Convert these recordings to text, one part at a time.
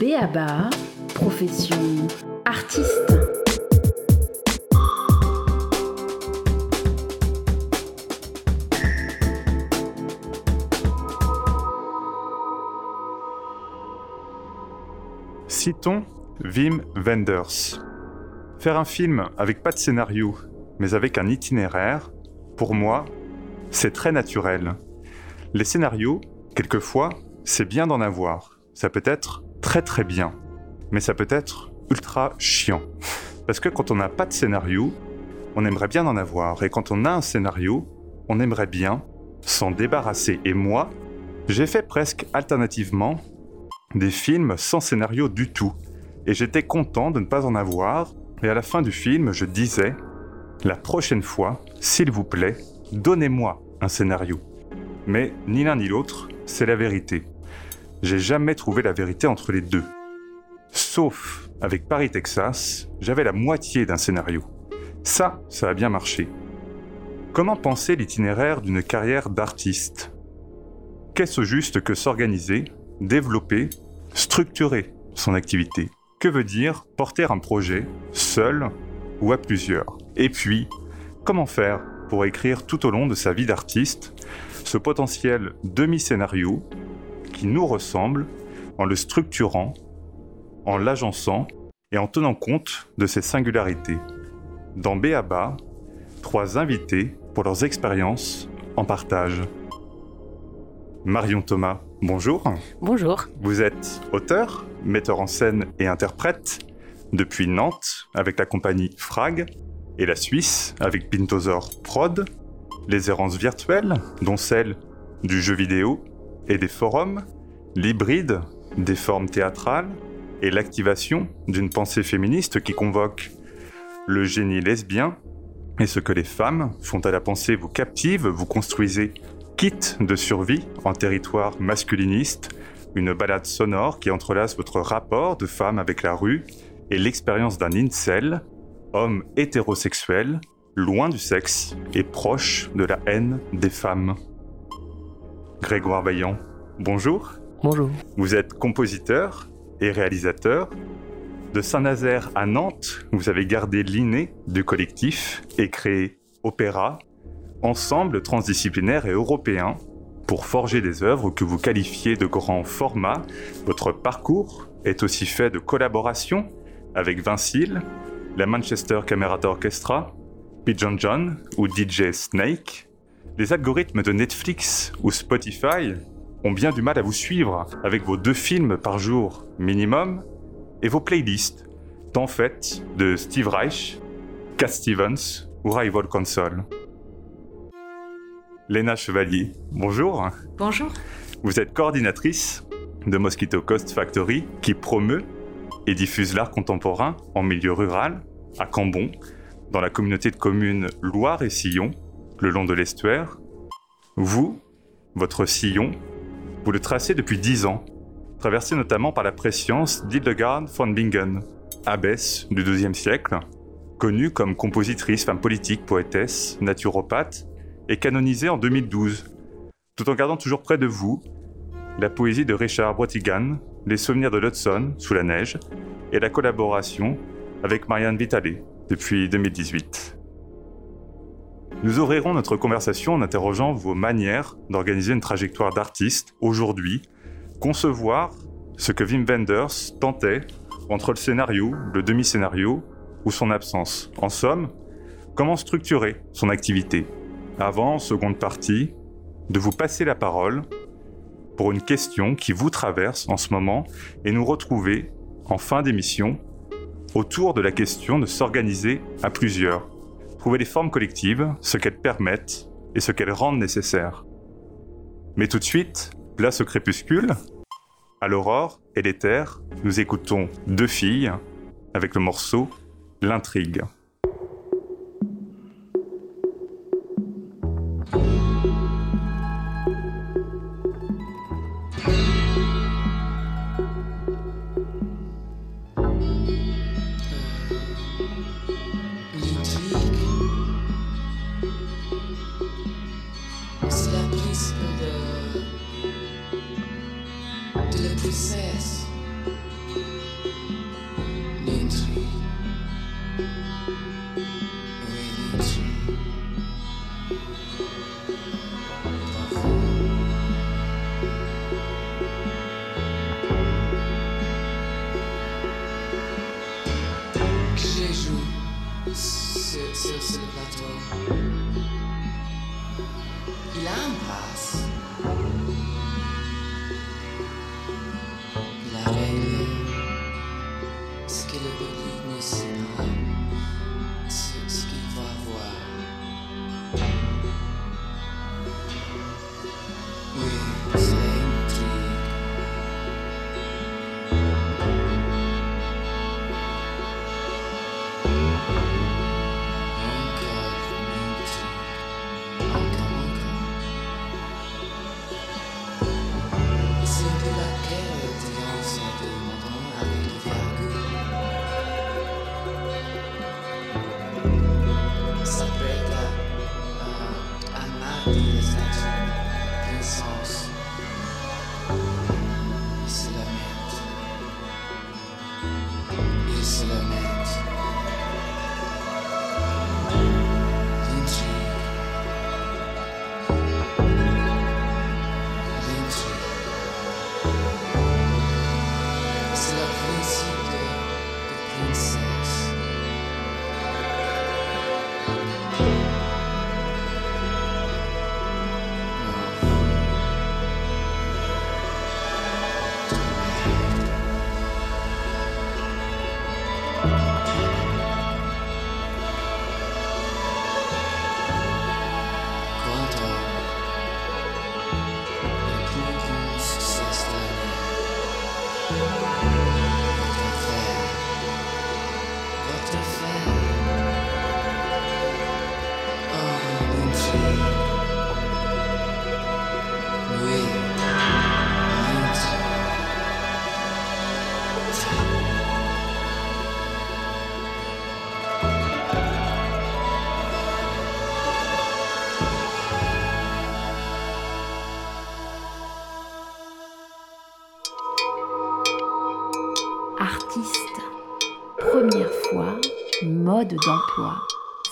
Béaba, profession artiste. Citons Wim Wenders. Faire un film avec pas de scénario, mais avec un itinéraire, pour moi, c'est très naturel. Les scénarios, quelquefois, c'est bien d'en avoir. Ça peut être très très bien, mais ça peut être ultra chiant. Parce que quand on n'a pas de scénario, on aimerait bien en avoir. Et quand on a un scénario, on aimerait bien s'en débarrasser. Et moi, j'ai fait presque alternativement des films sans scénario du tout. Et j'étais content de ne pas en avoir. Et à la fin du film, je disais, la prochaine fois, s'il vous plaît, donnez-moi un scénario. Mais ni l'un ni l'autre, c'est la vérité. J'ai jamais trouvé la vérité entre les deux. Sauf avec Paris, Texas, j'avais la moitié d'un scénario. Ça, ça a bien marché. Comment penser l'itinéraire d'une carrière d'artiste? Qu'est-ce juste que s'organiser, développer, structurer son activité? Que veut dire porter un projet seul ou à plusieurs? Et puis, comment faire pour écrire tout au long de sa vie d'artiste ce potentiel demi-scénario qui nous ressemble en le structurant, en l'agençant et en tenant compte de ses singularités. Dans Béaba, trois invités pour leurs expériences en partage. Marion Thomas, bonjour. Bonjour. Vous êtes auteur, metteur en scène et interprète depuis Nantes avec la compagnie Frag et la Suisse avec Pintosor Prod, les errances virtuelles, dont celle du jeu vidéo et des forums, l'hybride des formes théâtrales et l'activation d'une pensée féministe qui convoque le génie lesbien et ce que les femmes font à la pensée vous captive, vous construisez kit de survie en territoire masculiniste, une balade sonore qui entrelace votre rapport de femme avec la rue et l'expérience d'un incel, homme hétérosexuel, loin du sexe et proche de la haine des femmes. Grégoire Vaillant, bonjour. Bonjour. Vous êtes compositeur et réalisateur. De Saint-Nazaire à Nantes, vous avez gardé l'inné du collectif et créé Opéra, ensemble transdisciplinaire et européen, pour forger des œuvres que vous qualifiez de grand format. Votre parcours est aussi fait de collaborations avec Vincile, la Manchester Camerata Orchestra, Pigeon John ou DJ Snake. Les algorithmes de Netflix ou Spotify ont bien du mal à vous suivre avec vos deux films par jour minimum et vos playlists, tant faites de Steve Reich, Cat Stevens ou Rival Console. Léna Chevalier, bonjour. Bonjour. Vous êtes coordinatrice de Mosquito Coast Factory qui promeut et diffuse l'art contemporain en milieu rural, à Cambon, dans la communauté de communes Loire et Sillon, le long de l'estuaire. Vous, votre sillon, vous le tracez depuis dix ans, traversé notamment par la préscience d'Hildegard von Bingen, abbesse du XIIe siècle, connue comme compositrice, femme politique, poétesse, naturopathe, et canonisée en 2012, tout en gardant toujours près de vous la poésie de Richard Brotigan, les souvenirs de l'Hudson sous la neige, et la collaboration avec Marianne Vitale depuis 2018. Nous ouvrirons notre conversation en interrogeant vos manières d'organiser une trajectoire d'artiste aujourd'hui, concevoir ce que Wim Wenders tentait entre le scénario, le demi-scénario ou son absence. En somme, comment structurer son activité? Avant, seconde partie, de vous passer la parole pour une question qui vous traverse en ce moment et nous retrouver en fin d'émission autour de la question de s'organiser à plusieurs trouver les formes collectives, ce qu'elles permettent et ce qu'elles rendent nécessaire. Mais tout de suite, place au crépuscule. À l'aurore et l'éther, nous écoutons deux filles avec le morceau L'intrigue.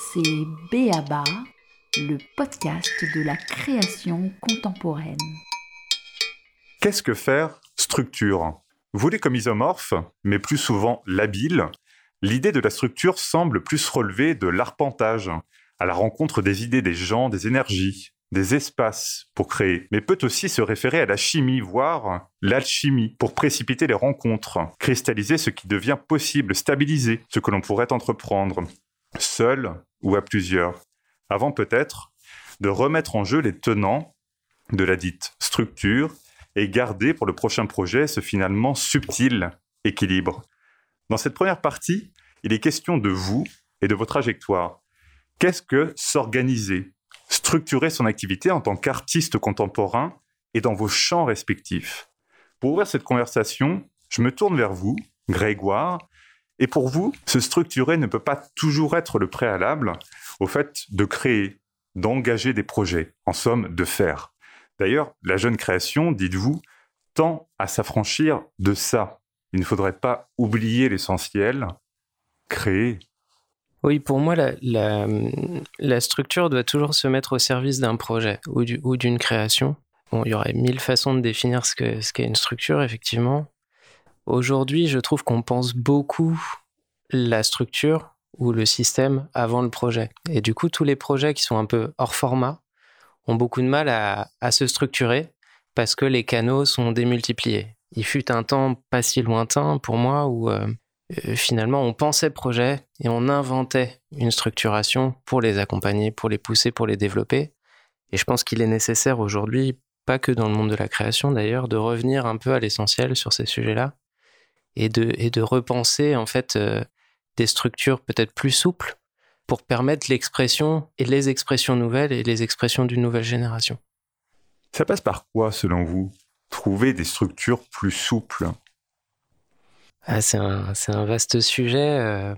C'est Béaba, le podcast de la création contemporaine. Qu'est-ce que faire structure? Voulez comme isomorphe, mais plus souvent labile, l'idée de la structure semble plus relever de l'arpentage, à la rencontre des idées des gens, des énergies, des espaces pour créer, mais peut aussi se référer à la chimie, voire l'alchimie, pour précipiter les rencontres, cristalliser ce qui devient possible, stabiliser ce que l'on pourrait entreprendre, seul ou à plusieurs, avant peut-être de remettre en jeu les tenants de la dite structure et garder pour le prochain projet ce finalement subtil équilibre. Dans cette première partie, il est question de vous et de vos trajectoires. Qu'est-ce que s'organiser? Structurer son activité en tant qu'artiste contemporain et dans vos champs respectifs. Pour ouvrir cette conversation, je me tourne vers vous, Grégoire, et pour vous, se structurer ne peut pas toujours être le préalable au fait de créer, d'engager des projets, en somme, de faire. D'ailleurs, la jeune création, dites-vous, tend à s'affranchir de ça. Il ne faudrait pas oublier l'essentiel, créer, oui, pour moi, la, structure doit toujours se mettre au service d'un projet ou d'une création. Bon, il y aurait mille façons de définir ce qu'est une structure, effectivement. Aujourd'hui, je trouve qu'on pense beaucoup la structure ou le système avant le projet. Et du coup, tous les projets qui sont un peu hors format ont beaucoup de mal à, se structurer parce que les canaux sont démultipliés. Il fut un temps pas si lointain pour moi où euh, euh, finalement, on pensait projet et on inventait une structuration pour les accompagner, pour les pousser, pour les développer. Et je pense qu'il est nécessaire aujourd'hui, pas que dans le monde de la création d'ailleurs, de revenir un peu à l'essentiel sur ces sujets-là et de, repenser en fait euh, des structures peut-être plus souples pour permettre l'expression et les expressions nouvelles et les expressions d'une nouvelle génération. Ça passe par quoi selon vous? Trouver des structures plus souples? Ah, c'est un, vaste sujet. Euh,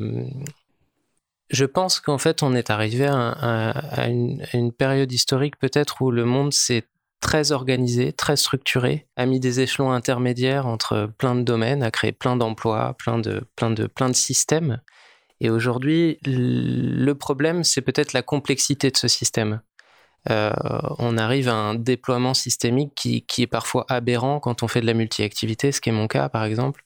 je pense qu'en fait, on est arrivé à, une, période historique peut-être où le monde s'est très organisé, très structuré, a mis des échelons intermédiaires entre plein de domaines, a créé plein d'emplois, plein de, de systèmes. Et aujourd'hui, le problème, c'est peut-être la complexité de ce système. Euh, on arrive à un déploiement systémique qui, qui, est parfois aberrant quand on fait de la multi-activité, ce qui est mon cas par exemple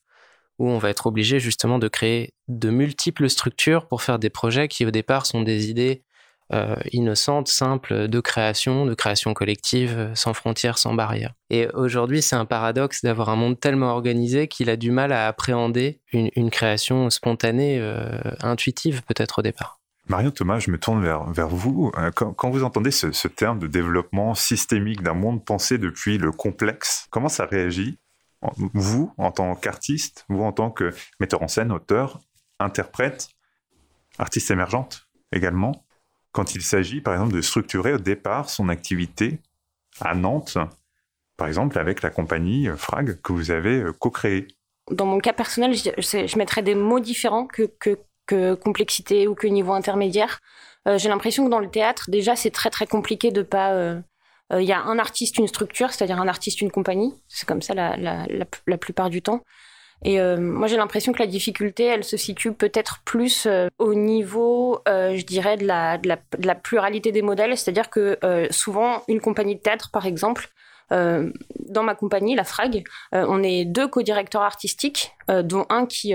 où on va être obligé justement de créer de multiples structures pour faire des projets qui au départ sont des idées euh, innocentes, simples de création, de création collective, sans frontières, sans barrières. Et aujourd'hui, c'est un paradoxe d'avoir un monde tellement organisé qu'il a du mal à appréhender une, création spontanée, euh, intuitive peut-être au départ. Marion Thomas, je me tourne vers, vers vous. Euh, quand, vous entendez ce, terme de développement systémique d'un monde pensé depuis le complexe, comment ça réagit? Vous, en tant qu'artiste, vous, en tant que metteur en scène, auteur, interprète, artiste émergente également, quand il s'agit, par exemple, de structurer au départ son activité à Nantes, par exemple, avec la compagnie Frag que vous avez euh, co-créée Dans mon cas personnel, je, mettrais des mots différents que, complexité ou que niveau intermédiaire. j'ai l'impression que dans le théâtre, déjà, c'est très très compliqué de pas. Il y a un artiste, une structure, c'est-à-dire un artiste, une compagnie. C'est comme ça la, la, la, plupart du temps. Et moi, j'ai l'impression que la difficulté, elle se situe peut-être plus au niveau, je dirais, de la, de de, pluralité des modèles. C'est-à-dire que souvent, une compagnie de théâtre, par exemple, euh, dans ma compagnie, la FRAG, euh, on est deux co-directeurs artistiques, euh, dont un qui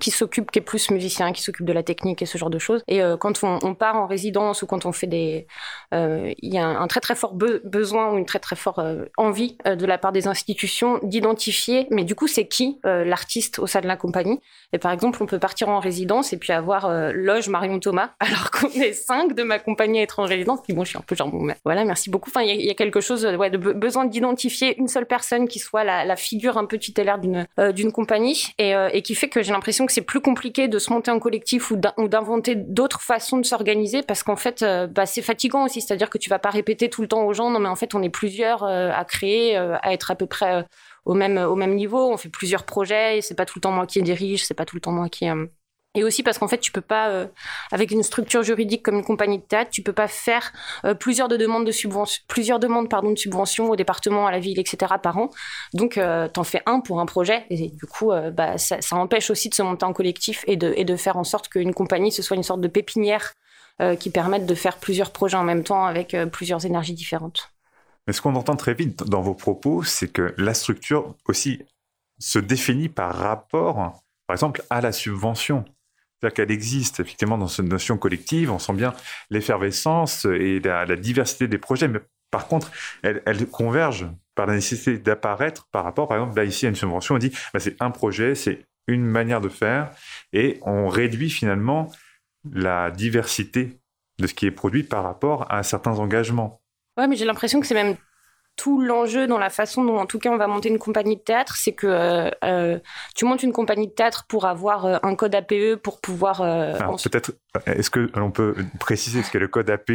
qui s'occupe, qui est plus musicien, qui s'occupe de la technique et ce genre de choses. Et euh, quand on, part en résidence ou quand on fait des, euh, il y a un, très très fort besoin ou une très très forte euh, envie de la part des institutions d'identifier, mais du coup c'est qui l'artiste au sein de la compagnie. Et par exemple, on peut partir en résidence et puis avoir loge Marion Thomas, alors qu'on est cinq de ma compagnie à être en résidence. Puis bon, je suis un peu genre bon, voilà, merci beaucoup. Enfin, il y, a quelque chose, ouais, de besoin d'identifier une seule personne qui soit la, la figure un peu tutélaire d'une d'une compagnie et, et qui fait que j'ai l'impression que c'est plus compliqué de se monter en collectif ou d'inventer d'autres façons de s'organiser parce qu'en fait, euh, bah, c'est fatigant aussi. C'est-à-dire que tu vas pas répéter tout le temps aux gens, non mais en fait, on est plusieurs euh, à créer, euh, à être à peu près au même au même niveau. On fait plusieurs projets. C'est pas tout le temps moi qui dirige, c'est pas tout le temps moi qui et aussi parce qu'en fait, tu peux pas, euh, avec une structure juridique comme une compagnie de théâtre, tu peux pas faire euh, plusieurs de demandes de subvention, plusieurs demandes pardon de subvention au département, à la ville, etc. par an. Donc, euh, t'en fais un pour un projet, et du coup, euh, bah, ça, empêche aussi de se monter en collectif et de, et de faire en sorte qu'une compagnie ce soit une sorte de pépinière qui permette de faire plusieurs projets en même temps avec plusieurs énergies différentes. Mais ce qu'on entend très vite dans vos propos, c'est que la structure aussi se définit par rapport, par exemple, à la subvention. C'est-à-dire qu'elle existe effectivement dans cette notion collective, on sent bien l'effervescence et la, la, diversité des projets, mais par contre, elle, elle converge par la nécessité d'apparaître par rapport, par exemple, là ici, à une subvention, on dit, bah, c'est un projet, c'est une manière de faire, et on réduit finalement la diversité de ce qui est produit par rapport à certains engagements. Ouais, mais j'ai l'impression que c'est même tout l'enjeu dans la façon dont, en tout cas, on va monter une compagnie de théâtre, c'est que euh, euh tu montes une compagnie de théâtre pour avoir euh, un code APE pour pouvoir. Peut-être, est-ce que on peut préciser ce qu'est le code APE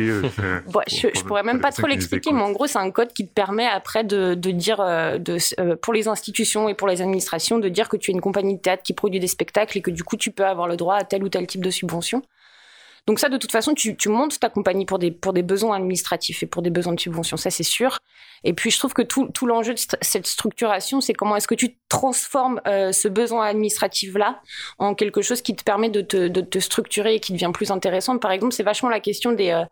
bon, Je, je pourrais même pas trop l'expliquer, mais en gros, c'est un code qui te permet après de, de dire, de, pour les institutions et pour les administrations, de dire que tu es une compagnie de théâtre qui produit des spectacles et que du coup, tu peux avoir le droit à tel ou tel type de subvention. Donc ça, de toute façon, tu, montes ta compagnie pour des, besoins administratifs et pour des besoins de subvention, ça c'est sûr. Et puis je trouve que tout, l'enjeu de cette structuration, c'est comment est-ce que tu transformes euh, ce besoin administratif-là en quelque chose qui te permet de te, de te structurer et qui devient plus intéressant. Par exemple, c'est vachement la question des... Euh,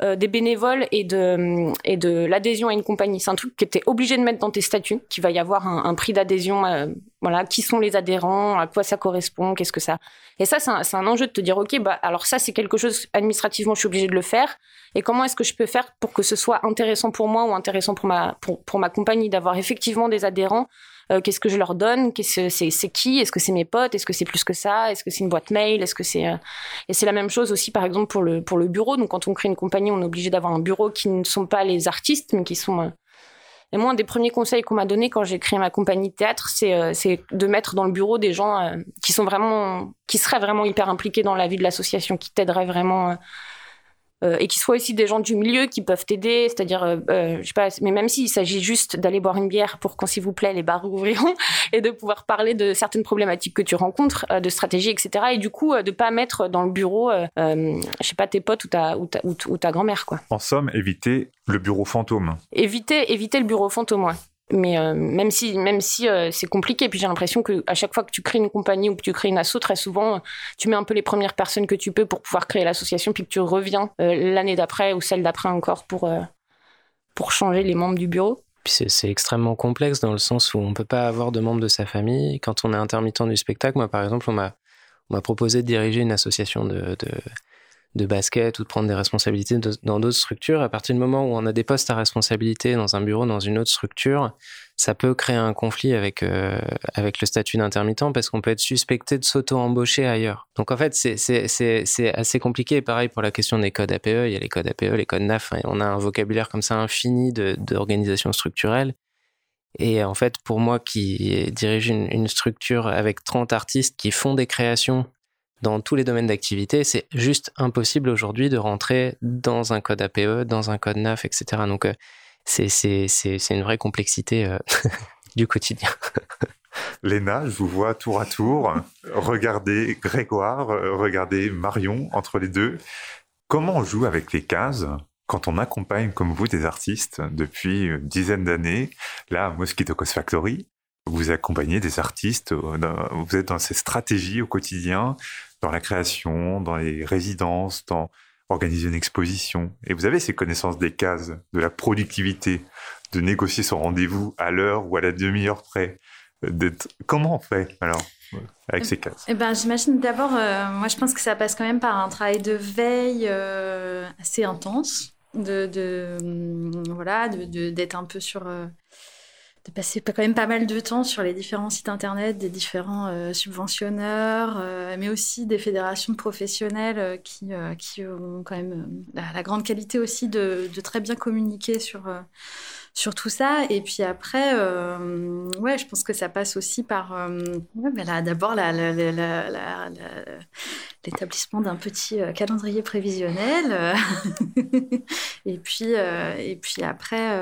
euh, des bénévoles et de, et de l'adhésion à une compagnie. C'est un truc que tu es obligé de mettre dans tes statuts, qu'il va y avoir un, prix d'adhésion, euh, voilà, qui sont les adhérents, à quoi ça correspond, qu'est-ce que ça. Et ça, c'est un, un, enjeu de te dire, OK, bah, alors ça, c'est quelque chose, administrativement, je suis obligé de le faire. Et comment est-ce que je peux faire pour que ce soit intéressant pour moi ou intéressant pour ma, pour, pour ma compagnie d'avoir effectivement des adhérents euh, qu'est-ce que je leur donne? Qu'est-ce c'est qui? Est-ce que c'est mes potes? Est-ce que c'est plus que ça? Est-ce que c'est une boîte mail? Est-ce que c'est euh... et c'est la même chose aussi par exemple pour le pour le bureau. Donc quand on crée une compagnie, on est obligé d'avoir un bureau qui ne sont pas les artistes, mais qui sont euh... Et moi, un des premiers conseils qu'on m'a donné quand j'ai créé ma compagnie de théâtre, c'est de mettre dans le bureau des gens qui sont vraiment, qui seraient vraiment hyper impliqués dans la vie de l'association, qui t'aideraient vraiment euh, et qui soient aussi des gens du milieu qui peuvent t'aider, c'est-à-dire, euh, euh, je sais pas, mais même s'il s'agit juste d'aller boire une bière pour quand s'il vous plaît les bars ouvriront et de pouvoir parler de certaines problématiques que tu rencontres, euh, de stratégie, etc. Et du coup, de pas mettre dans le bureau, je sais pas, tes potes ou ta ou ta, ou, ou ta grand-mère, quoi. En somme, éviter le bureau fantôme. Éviter, éviter le bureau fantôme, ouais mais euh, même si même si euh, c'est compliqué puis j'ai l'impression que à chaque fois que tu crées une compagnie ou que tu crées une asso très souvent tu mets un peu les premières personnes que tu peux pour pouvoir créer l'association puis que tu reviens euh, l'année d'après ou celle d'après encore pour pour changer les membres du bureau. C'est extrêmement complexe dans le sens où on peut pas avoir de membres de sa famille. Quand on est intermittent du spectacle moi par exemple on m'a proposé de diriger une association de de basket ou de prendre des responsabilités dans d'autres structures. À partir du moment où on a des postes à responsabilité dans un bureau, dans une autre structure, ça peut créer un conflit avec, euh, avec le statut d'intermittent parce qu'on peut être suspecté de s'auto-embaucher ailleurs. Donc en fait, c'est assez compliqué. Pareil pour la question des codes APE, il y a les codes APE, les codes NAF, on a un vocabulaire comme ça infini d'organisation structurelle. Et en fait, pour moi qui dirige une, une structure avec 30 artistes qui font des créations dans tous les domaines d'activité, c'est juste impossible aujourd'hui de rentrer dans un code APE, dans un code NAF, etc. Donc, euh, c'est une vraie complexité euh, du quotidien. Léna, je vous vois tour à tour. Regardez Grégoire, regardez Marion entre les deux. Comment on joue avec les cases quand on accompagne comme vous des artistes depuis une dizaine d'années, là, Mosquito Coast Factory, vous accompagnez des artistes, euh, vous êtes dans ces stratégies au quotidien, dans la création, dans les résidences, dans organiser une exposition. Et vous avez ces connaissances des cases, de la productivité, de négocier son rendez-vous à l'heure ou à la demi-heure près. Comment on fait alors avec ces cases? Eh ben, J'imagine d'abord, euh, moi je pense que ça passe quand même par un travail de veille euh, assez intense de, hum, voilà, d'être un peu sur, euh, de passer quand même pas mal de temps sur les différents sites internet des différents euh, subventionneurs, euh, mais aussi des fédérations professionnelles qui, qui ont quand même la, grande qualité aussi de, de très bien communiquer sur sur tout ça. Et puis après, euh, ouais, je pense que ça passe aussi par euh, d'abord l'établissement d'un petit euh, calendrier prévisionnel. et puis et puis après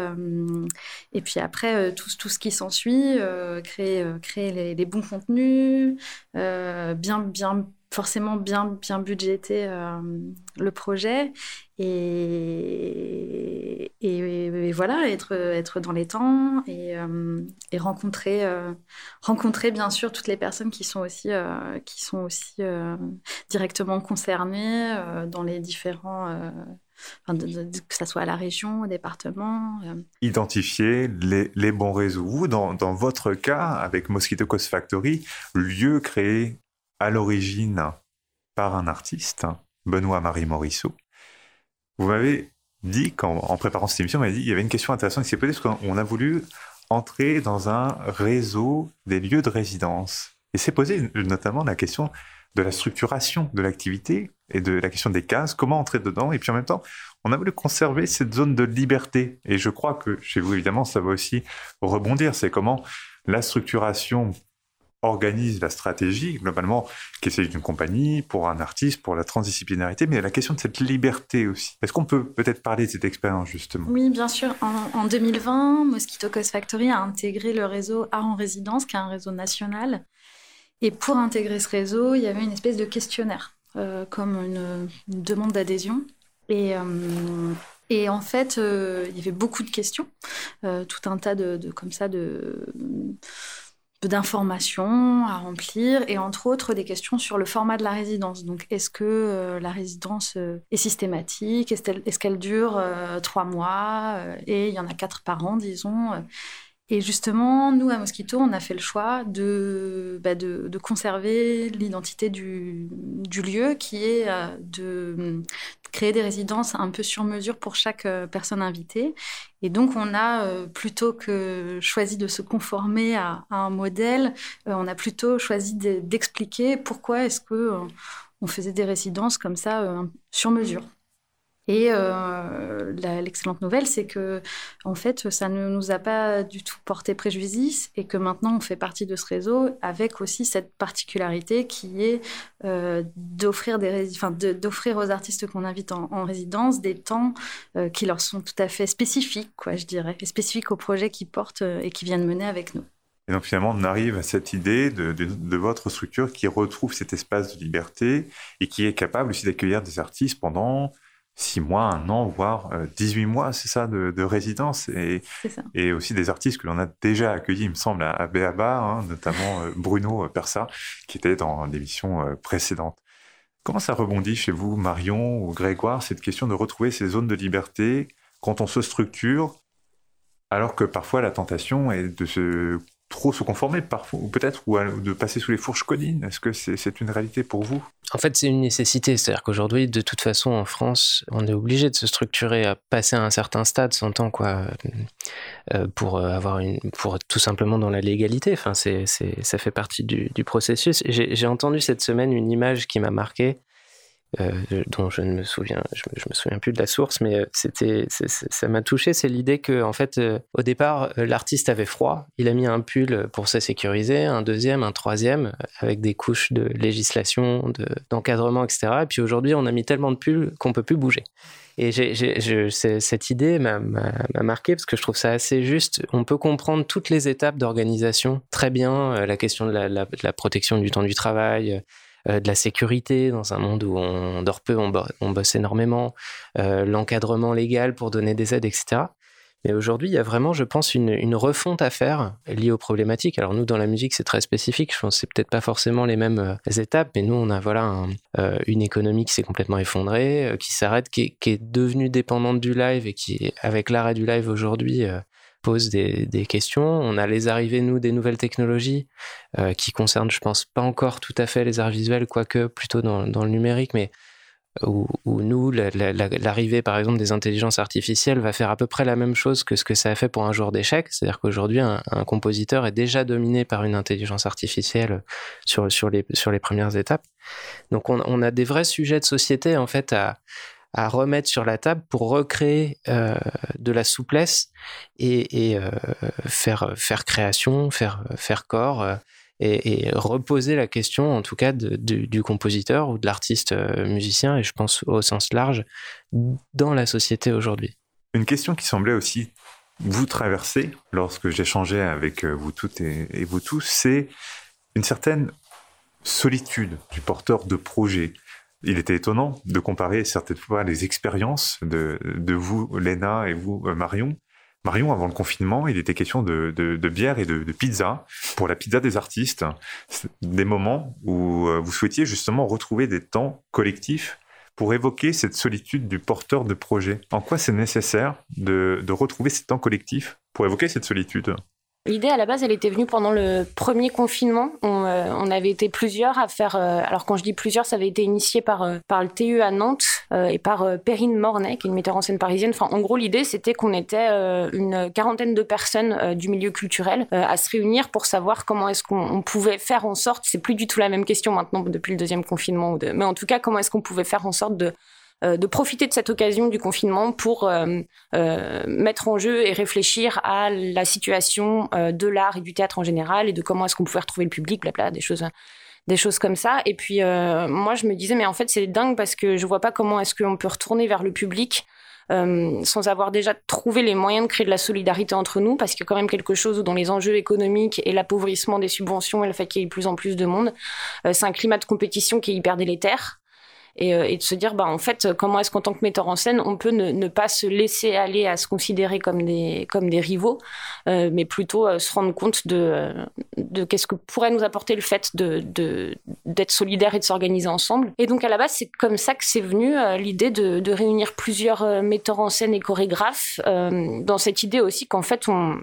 et puis après tout, tout ce qui s'ensuit, créer créer les, les, bons contenus, bien bien forcément bien, bien budgéter euh, le projet et, et, voilà, être, être dans les temps et, euh, et rencontrer, euh, rencontrer bien sûr toutes les personnes qui sont aussi, qui sont aussi directement concernées dans les différents... que ce soit à la région, au département. Identifier les, les, bons réseaux. Vous, dans, dans, votre cas, avec Mosquito Coast Factory, lieu créé à l'origine par un artiste, Benoît-Marie Morisseau. Vous m'avez dit, en préparant cette émission, dit, il y avait une question intéressante qui s'est posée, parce qu'on a voulu entrer dans un réseau des lieux de résidence. Et s'est posé notamment la question de la structuration de l'activité et de la question des cases, comment entrer dedans. Et puis en même temps, on a voulu conserver cette zone de liberté. Et je crois que chez vous, évidemment, ça va aussi rebondir. C'est comment la structuration organise la stratégie, globalement, qui est d'une compagnie, pour un artiste, pour la transdisciplinarité, mais la question de cette liberté aussi. Est-ce qu'on peut peut-être parler de cette expérience, justement? Oui, bien sûr. En, 2020, Mosquito Coast Factory a intégré le réseau Art en résidence, qui est un réseau national. Et pour intégrer ce réseau, il y avait une espèce de questionnaire, euh, comme une, demande d'adhésion. Et, euh, et en fait, euh, il y avait beaucoup de questions, tout un tas de comme ça de d'informations à remplir et entre autres des questions sur le format de la résidence. Donc, est-ce que euh, la résidence euh, est systématique? Est-ce qu'elle dure euh, trois mois? Et il y en a quatre par an, disons. Et justement, nous, à Mosquito, on a fait le choix de, bah, de, de, conserver l'identité du, du, lieu, qui est de créer des résidences un peu sur mesure pour chaque personne invitée et donc, on a, euh, plutôt que choisi de se conformer à, un modèle, euh, on a plutôt choisi d'expliquer pourquoi est-ce que euh, on faisait des résidences comme ça sur mesure. Et euh, l'excellente nouvelle, c'est que en fait, ça ne nous a pas du tout porté préjudice et que maintenant on fait partie de ce réseau avec aussi cette particularité qui est euh, d'offrir aux artistes qu'on invite en, résidence des temps euh, qui leur sont tout à fait spécifiques, quoi, je dirais, et spécifiques au projet qu'ils portent et qui viennent mener avec nous. Et donc finalement, on arrive à cette idée de, votre structure qui retrouve cet espace de liberté et qui est capable aussi d'accueillir des artistes pendant six mois, un an, voire 18 euh, mois, c'est ça, de, résidence. Et, et aussi des artistes que l'on a déjà accueillis, il me semble, à, Béaba, hein, notamment euh, Bruno Persa, qui était dans l'émission euh, précédente. Comment ça rebondit chez vous, Marion ou Grégoire, cette question de retrouver ces zones de liberté quand on se structure, alors que parfois la tentation est de se trop se conformer parfois, ou peut-être, ou de passer sous les fourches codines Est-ce que c'est une réalité pour vous? En fait, c'est une nécessité. C'est-à-dire qu'aujourd'hui, de toute façon, en France, on est obligé de se structurer à passer à un certain stade, s'entend quoi, euh, pour avoir une, pour tout simplement dans la légalité. Enfin, c'est, ça fait partie du, du processus. J'ai entendu cette semaine une image qui m'a marqué. Euh, dont je ne me souviens, je, me souviens plus de la source, mais euh, c'était, ça m'a touché. C'est l'idée que, en fait, euh, au départ, l'artiste avait froid. Il a mis un pull pour se sécuriser, un deuxième, un troisième, avec des couches de législation, de, d'encadrement, etc. Et puis aujourd'hui, on a mis tellement de pulls qu'on peut plus bouger. Et cette idée m'a, marqué parce que je trouve ça assez juste. On peut comprendre toutes les étapes d'organisation très bien, la question de la protection du temps du travail de la sécurité dans un monde où on dort peu, on, bosse énormément, l'encadrement légal pour donner des aides, etc. Mais aujourd'hui, il y a vraiment, je pense, une, refonte à faire liée aux problématiques. Alors nous, dans la musique, c'est très spécifique. Je pense que c'est peut-être pas forcément les mêmes euh, étapes, mais nous, on a voilà euh, une économie qui s'est complètement effondrée, euh, qui s'arrête, qui, est devenue dépendante du live et qui, avec l'arrêt du live aujourd'hui, pose des, questions. On a les arrivées, nous, des nouvelles technologies qui concernent, je pense, pas encore tout à fait les arts visuels, quoique plutôt dans, le numérique, mais où, nous, l'arrivée par exemple des intelligences artificielles va faire à peu près la même chose que ce que ça a fait pour un joueur d'échecs. C'est-à-dire qu'aujourd'hui, un, compositeur est déjà dominé par une intelligence artificielle sur, les, sur les premières étapes. Donc on, a des vrais sujets de société en fait à, à remettre sur la table pour recréer euh, de la souplesse et, euh, faire, faire création, faire, faire corps. Euh, et, reposer la question, en tout cas, du compositeur ou de l'artiste musicien, et je pense au sens large, dans la société aujourd'hui. Une question qui semblait aussi vous traverser lorsque j'échangeais avec vous toutes et, vous tous, c'est une certaine solitude du porteur de projet. Il était étonnant de comparer certaines fois les expériences de, de vous, Léna, et vous, euh, Marion, Marion, avant le confinement, il était question de, bière et de, pizza pour la pizza des artistes. Des moments où euh, vous souhaitiez justement retrouver des temps collectifs pour évoquer cette solitude du porteur de projet. En quoi c'est nécessaire de retrouver ces temps collectifs pour évoquer cette solitude? L'idée à la base, elle était venue pendant le premier confinement. On, euh, avait été plusieurs à faire. Euh, alors quand je dis plusieurs, ça avait été initié par euh, par le TU à Nantes et par Perrine Mornay, qui est une metteur en scène parisienne. Enfin, en gros, l'idée c'était qu'on était une quarantaine de personnes du milieu culturel à se réunir pour savoir comment est-ce qu'on pouvait faire en sorte. C'est plus du tout la même question maintenant depuis le deuxième confinement, mais en tout cas, comment est-ce qu'on pouvait faire en sorte de de profiter de cette occasion du confinement pour euh, euh, mettre en jeu et réfléchir à la situation de l'art et du théâtre en général et de comment est-ce qu'on pouvait retrouver le public, blabla, des choses des choses comme ça. Et puis moi, je me disais, mais en fait, c'est dingue parce que je vois pas comment est-ce qu'on peut retourner vers le public sans avoir déjà trouvé les moyens de créer de la solidarité entre nous, parce qu'il y a quand même quelque chose dans les enjeux économiques et l'appauvrissement des subventions et le fait qu'il y ait de plus en plus de monde, c'est un climat de compétition qui est hyper délétère. Euh, et, de se dire, bah, en fait, comment est-ce qu'en tant que metteur en scène, on peut ne, pas se laisser aller à se considérer comme des, comme des rivaux, euh, mais plutôt euh, se rendre compte de, qu'est-ce que pourrait nous apporter le fait de, d'être solidaire et de s'organiser ensemble. Et donc, à la base, c'est comme ça que c'est venu l'idée de, de, réunir plusieurs metteurs en scène et chorégraphes dans cette idée aussi qu'en fait, on,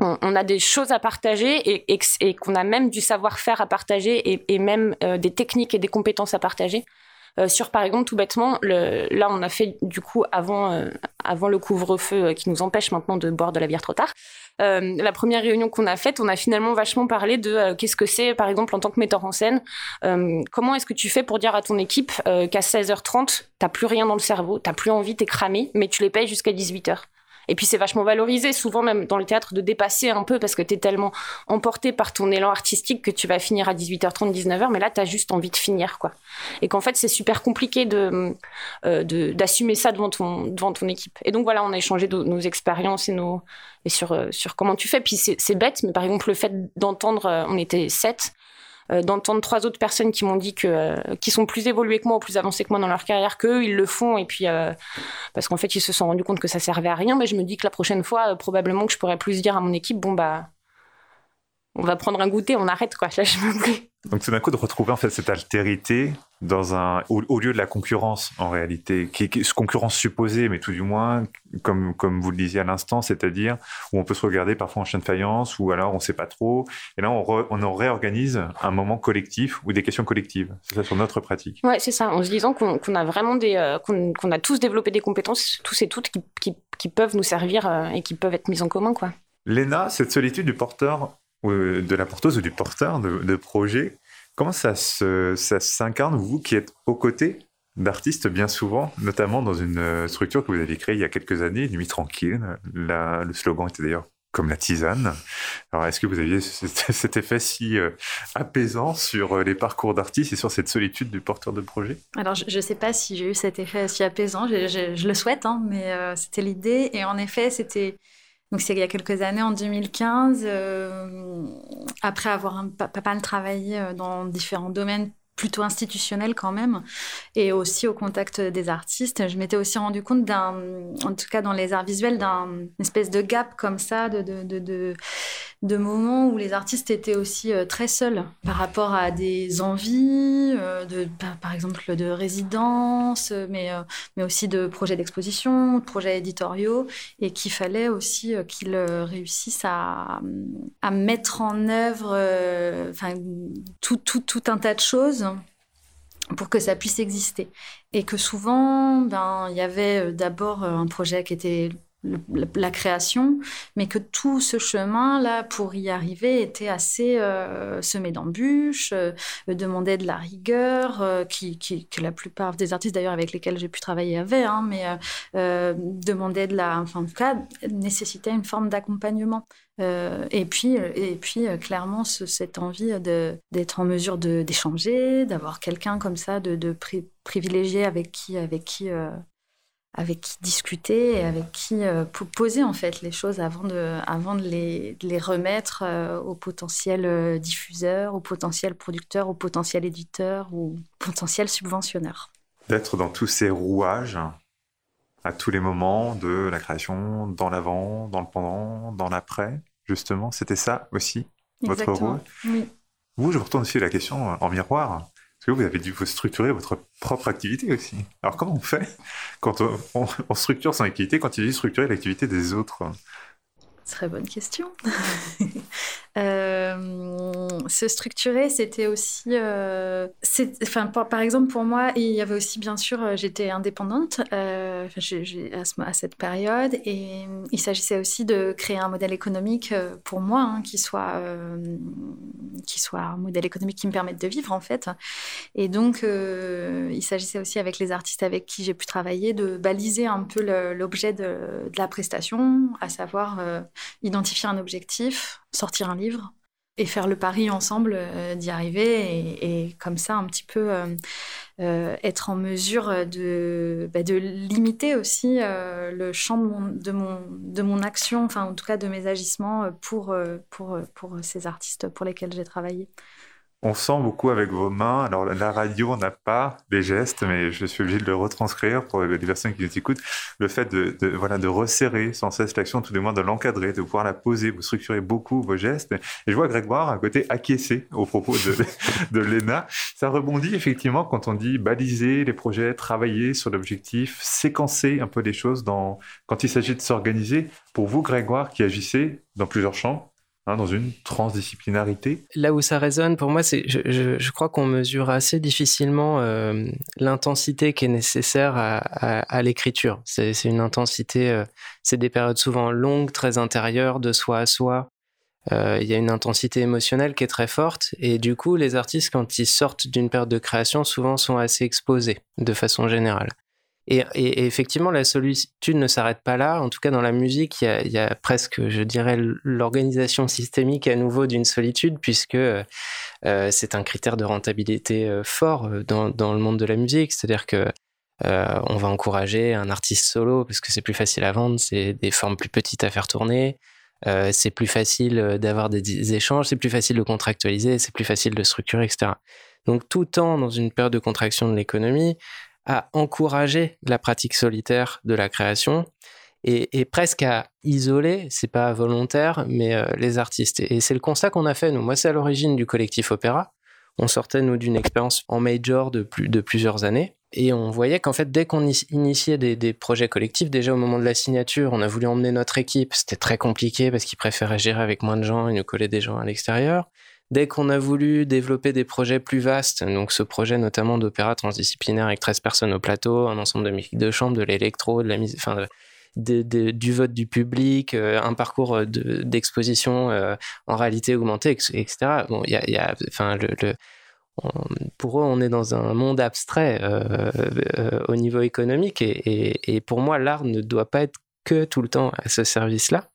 on, a des choses à partager et, qu'on a même du savoir-faire à partager et, même des techniques et des compétences à partager. Euh, sur par exemple tout bêtement, là on a fait du coup avant euh, avant le couvre-feu euh, qui nous empêche maintenant de boire de la bière trop tard. la première réunion qu'on a faite, on a finalement vachement parlé de qu'est-ce que c'est, par exemple, en tant que metteur en scène. comment est-ce que tu fais pour dire à ton équipe qu'à 16h30, t'as plus rien dans le cerveau, t'as plus envie, t'es cramé, mais tu les payes jusqu'à 18h. Et puis c'est vachement valorisé, souvent même dans le théâtre, de dépasser un peu parce que tu es tellement emporté par ton élan artistique que tu vas finir à 18h30, 19h, mais là tu as juste envie de finir. quoi. Et qu'en fait c'est super compliqué de euh, d'assumer ça devant ton, devant ton équipe. Et donc voilà, on a échangé nos expériences et, nos, et sur, euh, sur comment tu fais. Puis c'est bête, mais par exemple le fait d'entendre, euh, on était sept, d'entendre trois autres personnes qui m'ont dit que euh, qui sont plus évoluées que moi ou plus avancées que moi dans leur carrière qu'eux ils le font et puis euh, parce qu'en fait ils se sont rendus compte que ça servait à rien mais je me dis que la prochaine fois probablement que je pourrais plus dire à mon équipe bon bah on va prendre un goûter, on arrête quoi. Là, je me plus. Donc c'est d'un coup de retrouver en fait cette altérité dans un au, lieu de la concurrence en réalité, qui est concurrence supposée, mais tout du moins comme comme vous le disiez à l'instant, c'est-à-dire où on peut se regarder parfois en chaîne de faïence ou alors on sait pas trop, et là on, on réorganise un moment collectif ou des questions collectives. C'est ça sur notre pratique. Ouais, c'est ça. En se disant qu'on a vraiment des euh, qu'on a tous développé des compétences, tous et toutes qui, qui, qui peuvent nous servir euh, et qui peuvent être mises en commun quoi. Léna, cette solitude du porteur de la porteuse ou du porteur de, projet. Comment ça s'incarne, vous qui êtes aux côtés d'artistes bien souvent, notamment dans une euh, structure que vous avez créée il y a quelques années, Nuit Tranquille. le slogan était d'ailleurs comme la tisane. Alors, est-ce que vous aviez cet effet si euh, apaisant sur euh, les parcours d'artistes et sur cette solitude du porteur de projet? Alors, je ne sais pas si j'ai eu cet effet si apaisant, je, le souhaite, hein, mais c'était l'idée. Et en effet, c'était donc c'est il y a quelques années, en 2015, euh, après avoir un, pas, mal travaillé euh, dans différents domaines plutôt institutionnel quand même, et aussi au contact des artistes. Je m'étais aussi rendu compte d'un, en tout cas dans les arts visuels, d'un espèce de gap comme ça, de, de, de, moments où les artistes étaient aussi euh, très seuls par rapport à des envies, euh, de, par exemple de résidence, mais, euh, mais aussi de projets d'exposition, de projets éditoriaux, et qu'il fallait aussi qu'ils réussissent à, à mettre en œuvre enfin, tout, tout, tout un tas de choses pour que ça puisse exister. Et que souvent, ben, il y avait euh, d'abord euh, un projet qui était la création, mais que tout ce chemin-là, pour y arriver, était assez euh, semé d'embûches, demandait de la rigueur, qui, que la plupart des artistes d'ailleurs avec lesquels j'ai pu travailler avaient, hein, mais demandait de la, enfin en tout cas, nécessitait une forme d'accompagnement. Euh, et puis, euh, et puis euh, clairement, cette envie d'être en mesure d'échanger, d'avoir quelqu'un comme ça, de, de avec qui, avec qui, avec qui discuter et avec qui poser en fait les choses avant de, avant de les, de les remettre au potentiel diffuseur, au potentiel producteur, au potentiel éditeur ou potentiel subventionneur. D'être dans tous ces rouages à tous les moments de la création, dans l'avant, dans le pendant, dans l'après justement. C'était ça aussi, votre rôle? Oui. Vous, je vous retourne aussi la question en miroir. Vous avez dû vous structurer votre propre activité aussi. Alors comment on fait quand on, structure son activité, quand il dit structurer l'activité des autres? Très bonne question. Euh, se structurer, c'était aussi. Euh, enfin, par, exemple, pour moi, il y avait aussi, bien sûr, euh, j'étais indépendante à, cette période et il s'agissait aussi de créer un modèle économique pour moi hein, qui, soit, qui soit un modèle économique qui me permette de vivre, en fait. Et donc, il s'agissait aussi, avec les artistes avec qui j'ai pu travailler, de baliser un peu l'objet de, la prestation, à savoir identifier un objectif, sortir un livre et faire le pari ensemble euh, d'y arriver et, comme ça un petit peu euh, euh, être en mesure de, bah, de limiter aussi le champ de mon, de, mon, de mon action, enfin en tout cas de mes agissements pour, pour, pour ces artistes pour lesquels j'ai travaillé. On sent beaucoup avec vos mains. Alors, la radio n'a pas des gestes, mais je suis obligé de le retranscrire pour les personnes qui nous écoutent. Le fait de, voilà, de resserrer sans cesse l'action, tout du moins de l'encadrer, de pouvoir la poser. Vous structurez beaucoup vos gestes. Et je vois Grégoire à côté acquiescer au propos de, de Léna. Ça rebondit effectivement quand on dit baliser les projets, travailler sur l'objectif, séquencer un peu les choses dans, quand il s'agit de s'organiser. Pour vous, Grégoire, qui agissez dans plusieurs champs, Hein, dans une transdisciplinarité. Là où ça résonne, pour moi, c'est, je, crois qu'on mesure assez difficilement euh, l'intensité qui est nécessaire à, l'écriture. C'est, une intensité, euh, c'est des périodes souvent longues, très intérieures, de soi à soi. Euh, il y a une intensité émotionnelle qui est très forte et du coup, les artistes, quand ils sortent d'une période de création, souvent sont assez exposés de façon générale. Et, effectivement, la solitude ne s'arrête pas là. En tout cas, dans la musique, il y a, presque, je dirais, l'organisation systémique à nouveau d'une solitude, puisque euh, c'est un critère de rentabilité euh, fort euh, dans, le monde de la musique. C'est-à-dire que on va encourager un artiste solo parce que c'est plus facile à vendre, c'est des formes plus petites à faire tourner. c'est plus facile d'avoir des, échanges, c'est plus facile de contractualiser, c'est plus facile de structurer, etc. Donc tout temps dans une période de contraction de l'économie, à encourager la pratique solitaire de la création et, presque à isoler, c'est pas volontaire, mais euh, les artistes. Et, c'est le constat qu'on a fait, nous. Moi, c'est à l'origine du collectif Opéra. On sortait, nous, d'une expérience en major de, plus, de plusieurs années. Et on voyait qu'en fait, dès qu'on initiait des, des, projets collectifs, déjà au moment de la signature, on a voulu emmener notre équipe. C'était très compliqué parce qu'ils préféraient gérer avec moins de gens et nous coller des gens à l'extérieur. Dès qu'on a voulu développer des projets plus vastes, donc ce projet notamment d'opéra transdisciplinaire avec 13 personnes au plateau, un ensemble de musique de chambre, de l'électro, de la mise, enfin, du vote du public, euh, un parcours euh, d'exposition euh, en réalité augmentée, etc. Bon, il y a, enfin, pour eux, on est dans un monde abstrait au niveau économique et pour moi, l'art ne doit pas être que tout le temps à ce service-là.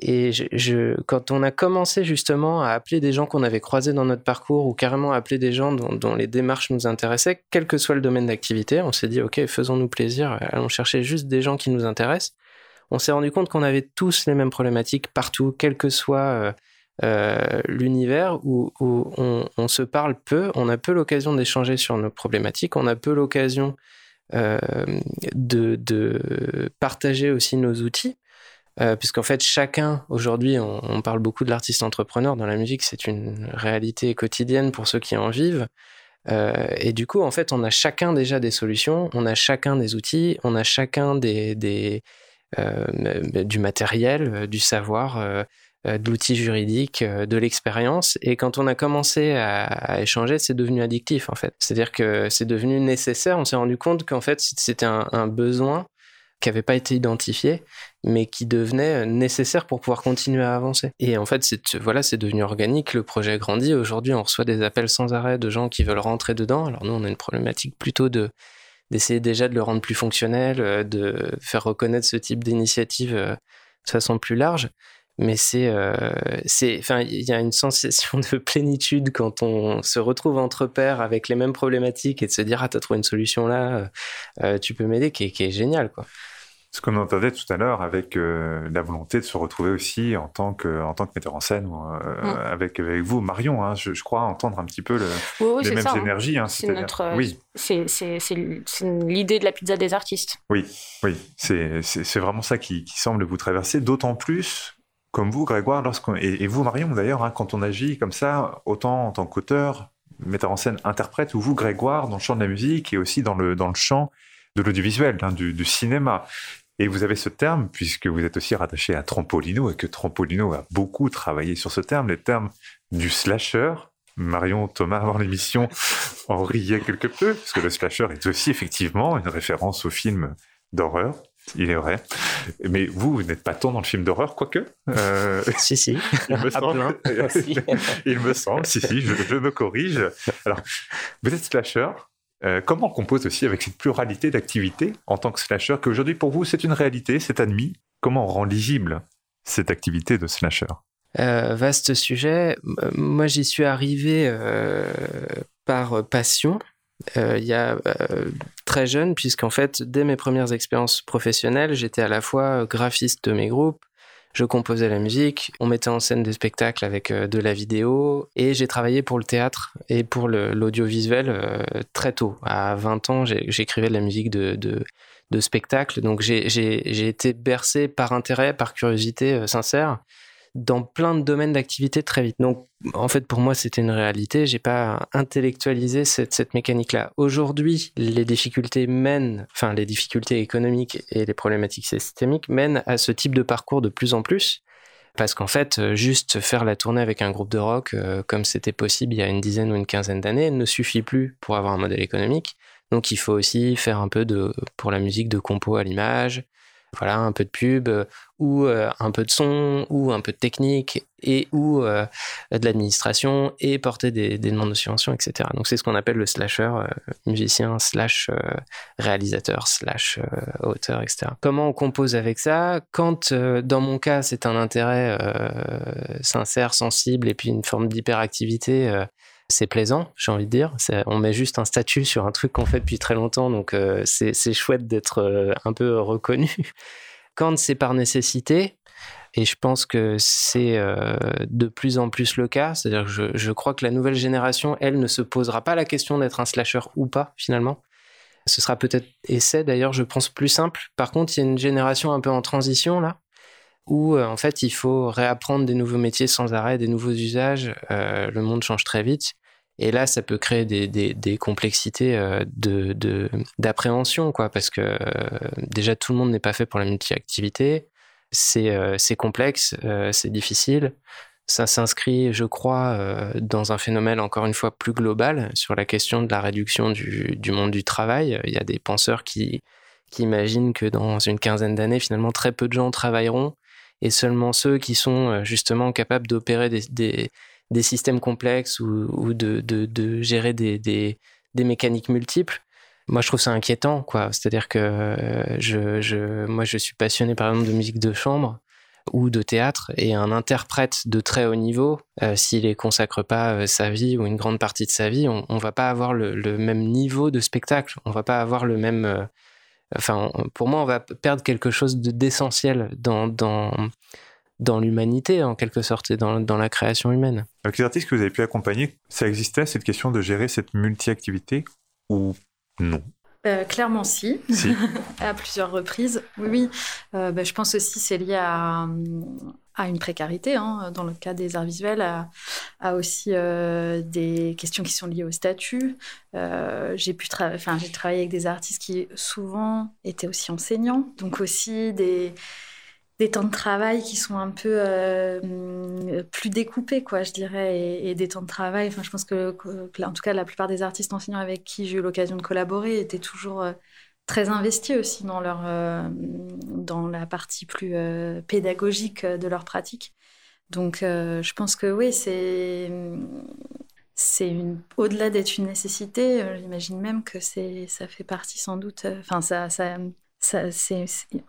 Et je, quand on a commencé justement à appeler des gens qu'on avait croisés dans notre parcours ou carrément à appeler des gens dont, les démarches nous intéressaient, quel que soit le domaine d'activité, on s'est dit, OK, faisons-nous plaisir, allons chercher juste des gens qui nous intéressent. On s'est rendu compte qu'on avait tous les mêmes problématiques partout, quel que soit euh, l'univers où, on, se parle peu, on a peu l'occasion d'échanger sur nos problématiques, on a peu l'occasion de, de, partager aussi nos outils. Euh, puisqu'en fait, chacun, aujourd'hui, on, parle beaucoup de l'artiste entrepreneur dans la musique, c'est une réalité quotidienne pour ceux qui en vivent. Euh, et du coup, en fait, on a chacun déjà des solutions, on a chacun des outils, on a chacun des, euh, du matériel, du savoir, de l'outil juridique, de l'expérience. Et quand on a commencé à, échanger, c'est devenu addictif, en fait. C'est-à-dire que c'est devenu nécessaire. On s'est rendu compte qu'en fait, c'était un besoin qui n'avait pas été identifié, mais qui devenait nécessaire pour pouvoir continuer à avancer. Et en fait, c'est voilà, c'est devenu organique. Le projet grandit. Aujourd'hui, on reçoit des appels sans arrêt de gens qui veulent rentrer dedans. Alors nous, on a une problématique plutôt de d'essayer déjà de le rendre plus fonctionnel, euh, de faire reconnaître ce type d'initiative euh, de façon plus large. Mais c'est, euh, enfin, il y a une sensation de plénitude quand on se retrouve entre pairs avec les mêmes problématiques et de se dire ah t'as trouvé une solution là, tu peux m'aider, qui qui est génial quoi ce qu'on entendait tout à l'heure avec euh, la volonté de se retrouver aussi en tant que, en tant que metteur en scène euh, mm. avec, avec vous, Marion. Hein, je, crois entendre un petit peu le, les mêmes hein. énergies. Hein, c'est notre, oui. c'est l'idée de la pizza des artistes. Oui, oui, c'est vraiment ça qui, qui, semble vous traverser, d'autant plus comme vous, Grégoire, lorsqu'on et, et, vous, Marion, d'ailleurs, hein, quand on agit comme ça, autant en tant qu'auteur, metteur en scène, interprète, ou vous, Grégoire, dans le champ de la musique et aussi dans le, dans le champ de l'audiovisuel, hein, du, du, cinéma. Et vous avez ce terme, puisque vous êtes aussi rattaché à Trampolino, et que Trampolino a beaucoup travaillé sur ce terme, le terme du slasher. Marion, Thomas, avant l'émission, en riait quelque peu, parce que le slasher est aussi effectivement une référence au film d'horreur. Il est vrai. Mais vous, vous n'êtes pas tant dans le film d'horreur, quoique. Euh, si, si. Il me semble. il me semble, si, si, je, je, me corrige. Alors, vous êtes slasher, euh, comment on compose aussi avec cette pluralité d'activités en tant que slasher, qu'aujourd'hui pour vous c'est une réalité, c'est admis? Comment on rend lisible cette activité de slasher? Euh, Vaste sujet. Euh, moi j'y suis arrivé par passion. Il y a très jeune, puisqu'en fait, dès mes premières expériences professionnelles, j'étais à la fois graphiste de mes groupes, je composais la musique, on mettait en scène des spectacles avec euh, de la vidéo et j'ai travaillé pour le théâtre et pour l'audiovisuel euh, très tôt. À 20 ans, j'écrivais de la musique de, de, spectacle, donc j'ai été bercé par intérêt, par curiosité euh, sincère dans plein de domaines d'activité très vite. Donc, en fait, pour moi, c'était une réalité. J'ai pas intellectualisé cette, mécanique-là. Aujourd'hui, les difficultés mènent, enfin, les difficultés économiques et les problématiques systémiques mènent à ce type de parcours de plus en plus. Parce qu'en fait, juste faire la tournée avec un groupe de rock, euh, comme c'était possible il y a une dizaine ou une quinzaine d'années, ne suffit plus pour avoir un modèle économique. Donc, il faut aussi faire un peu de, pour la musique de compo à l'image, voilà, un peu de pub, euh, ou euh, un peu de son, ou un peu de technique, et ou euh, de l'administration, et porter des, demandes de subvention, etc. Donc c'est ce qu'on appelle le slasher, musicien slash réalisateur slash auteur, etc. Comment on compose avec ça? Quand, dans mon cas, c'est un intérêt sincère, sensible, et puis une forme d'hyperactivité c'est plaisant, j'ai envie de dire. On met juste un statut sur un truc qu'on fait depuis très longtemps, donc euh, c'est chouette d'être euh, un peu reconnu. Quand c'est par nécessité, et je pense que c'est euh, de plus en plus le cas, c'est-à-dire que je, crois que la nouvelle génération, elle, ne se posera pas la question d'être un slasher ou pas, finalement. Ce sera peut-être, et c'est d'ailleurs, je pense, plus simple. Par contre, il y a une génération un peu en transition, là, où en fait il faut réapprendre des nouveaux métiers sans arrêt, des nouveaux usages. le monde change très vite. Et là, ça peut créer des, des, des complexités euh, de, d'appréhension, quoi, parce que euh, déjà tout le monde n'est pas fait pour la multi-activité. C'est, euh, complexe, c'est difficile. Ça s'inscrit, je crois, dans un phénomène encore une fois plus global sur la question de la réduction du, du monde du travail. Il y a des penseurs qui, qui imaginent que dans une quinzaine d'années, finalement, très peu de gens travailleront et seulement ceux qui sont justement capables d'opérer des des systèmes complexes ou, de, gérer des, mécaniques multiples. Moi, je trouve ça inquiétant, quoi. C'est-à-dire que euh, je, moi, je suis passionné, par exemple, de musique de chambre ou de théâtre, et un interprète de très haut niveau, euh, s'il ne consacre pas euh, sa vie ou une grande partie de sa vie, on, ne va pas avoir le, même niveau de spectacle, on va pas avoir le même. enfin, pour moi, on va perdre quelque chose d'essentiel dans dans l'humanité en quelque sorte et dans, dans, la création humaine. Avec les artistes que vous avez pu accompagner, ça existait cette question de gérer cette multi-activité ou non? Euh, clairement, si, à plusieurs reprises. Oui, oui. Euh, bah, je pense aussi c'est lié à, à, une précarité. Hein. Dans le cas des arts visuels, à, à aussi euh, des questions qui sont liées au statut. j'ai pu enfin, j'ai travaillé avec des artistes qui souvent étaient aussi enseignants, donc aussi des des temps de travail qui sont un peu euh, plus découpés, quoi, je dirais, et, des temps de travail. Enfin, je pense que, en tout cas, la plupart des artistes enseignants avec qui j'ai eu l'occasion de collaborer étaient toujours euh, très investis aussi dans leur euh, dans la partie plus pédagogique de leur pratique. Donc, je pense que oui, c'est c'est au-delà d'être une nécessité. J'imagine même que c'est ça fait partie sans doute. Enfin, ça,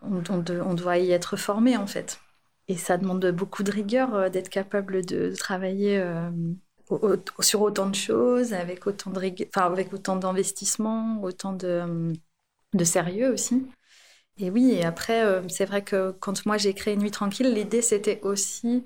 on, doit y être formé en fait. Et ça demande beaucoup de rigueur euh, d'être capable de, travailler euh, sur autant de choses, avec autant, de enfin, avec autant d'investissement, autant de, sérieux aussi. Et oui, et après, euh, c'est vrai que quand moi j'ai créé Nuit Tranquille, l'idée c'était aussi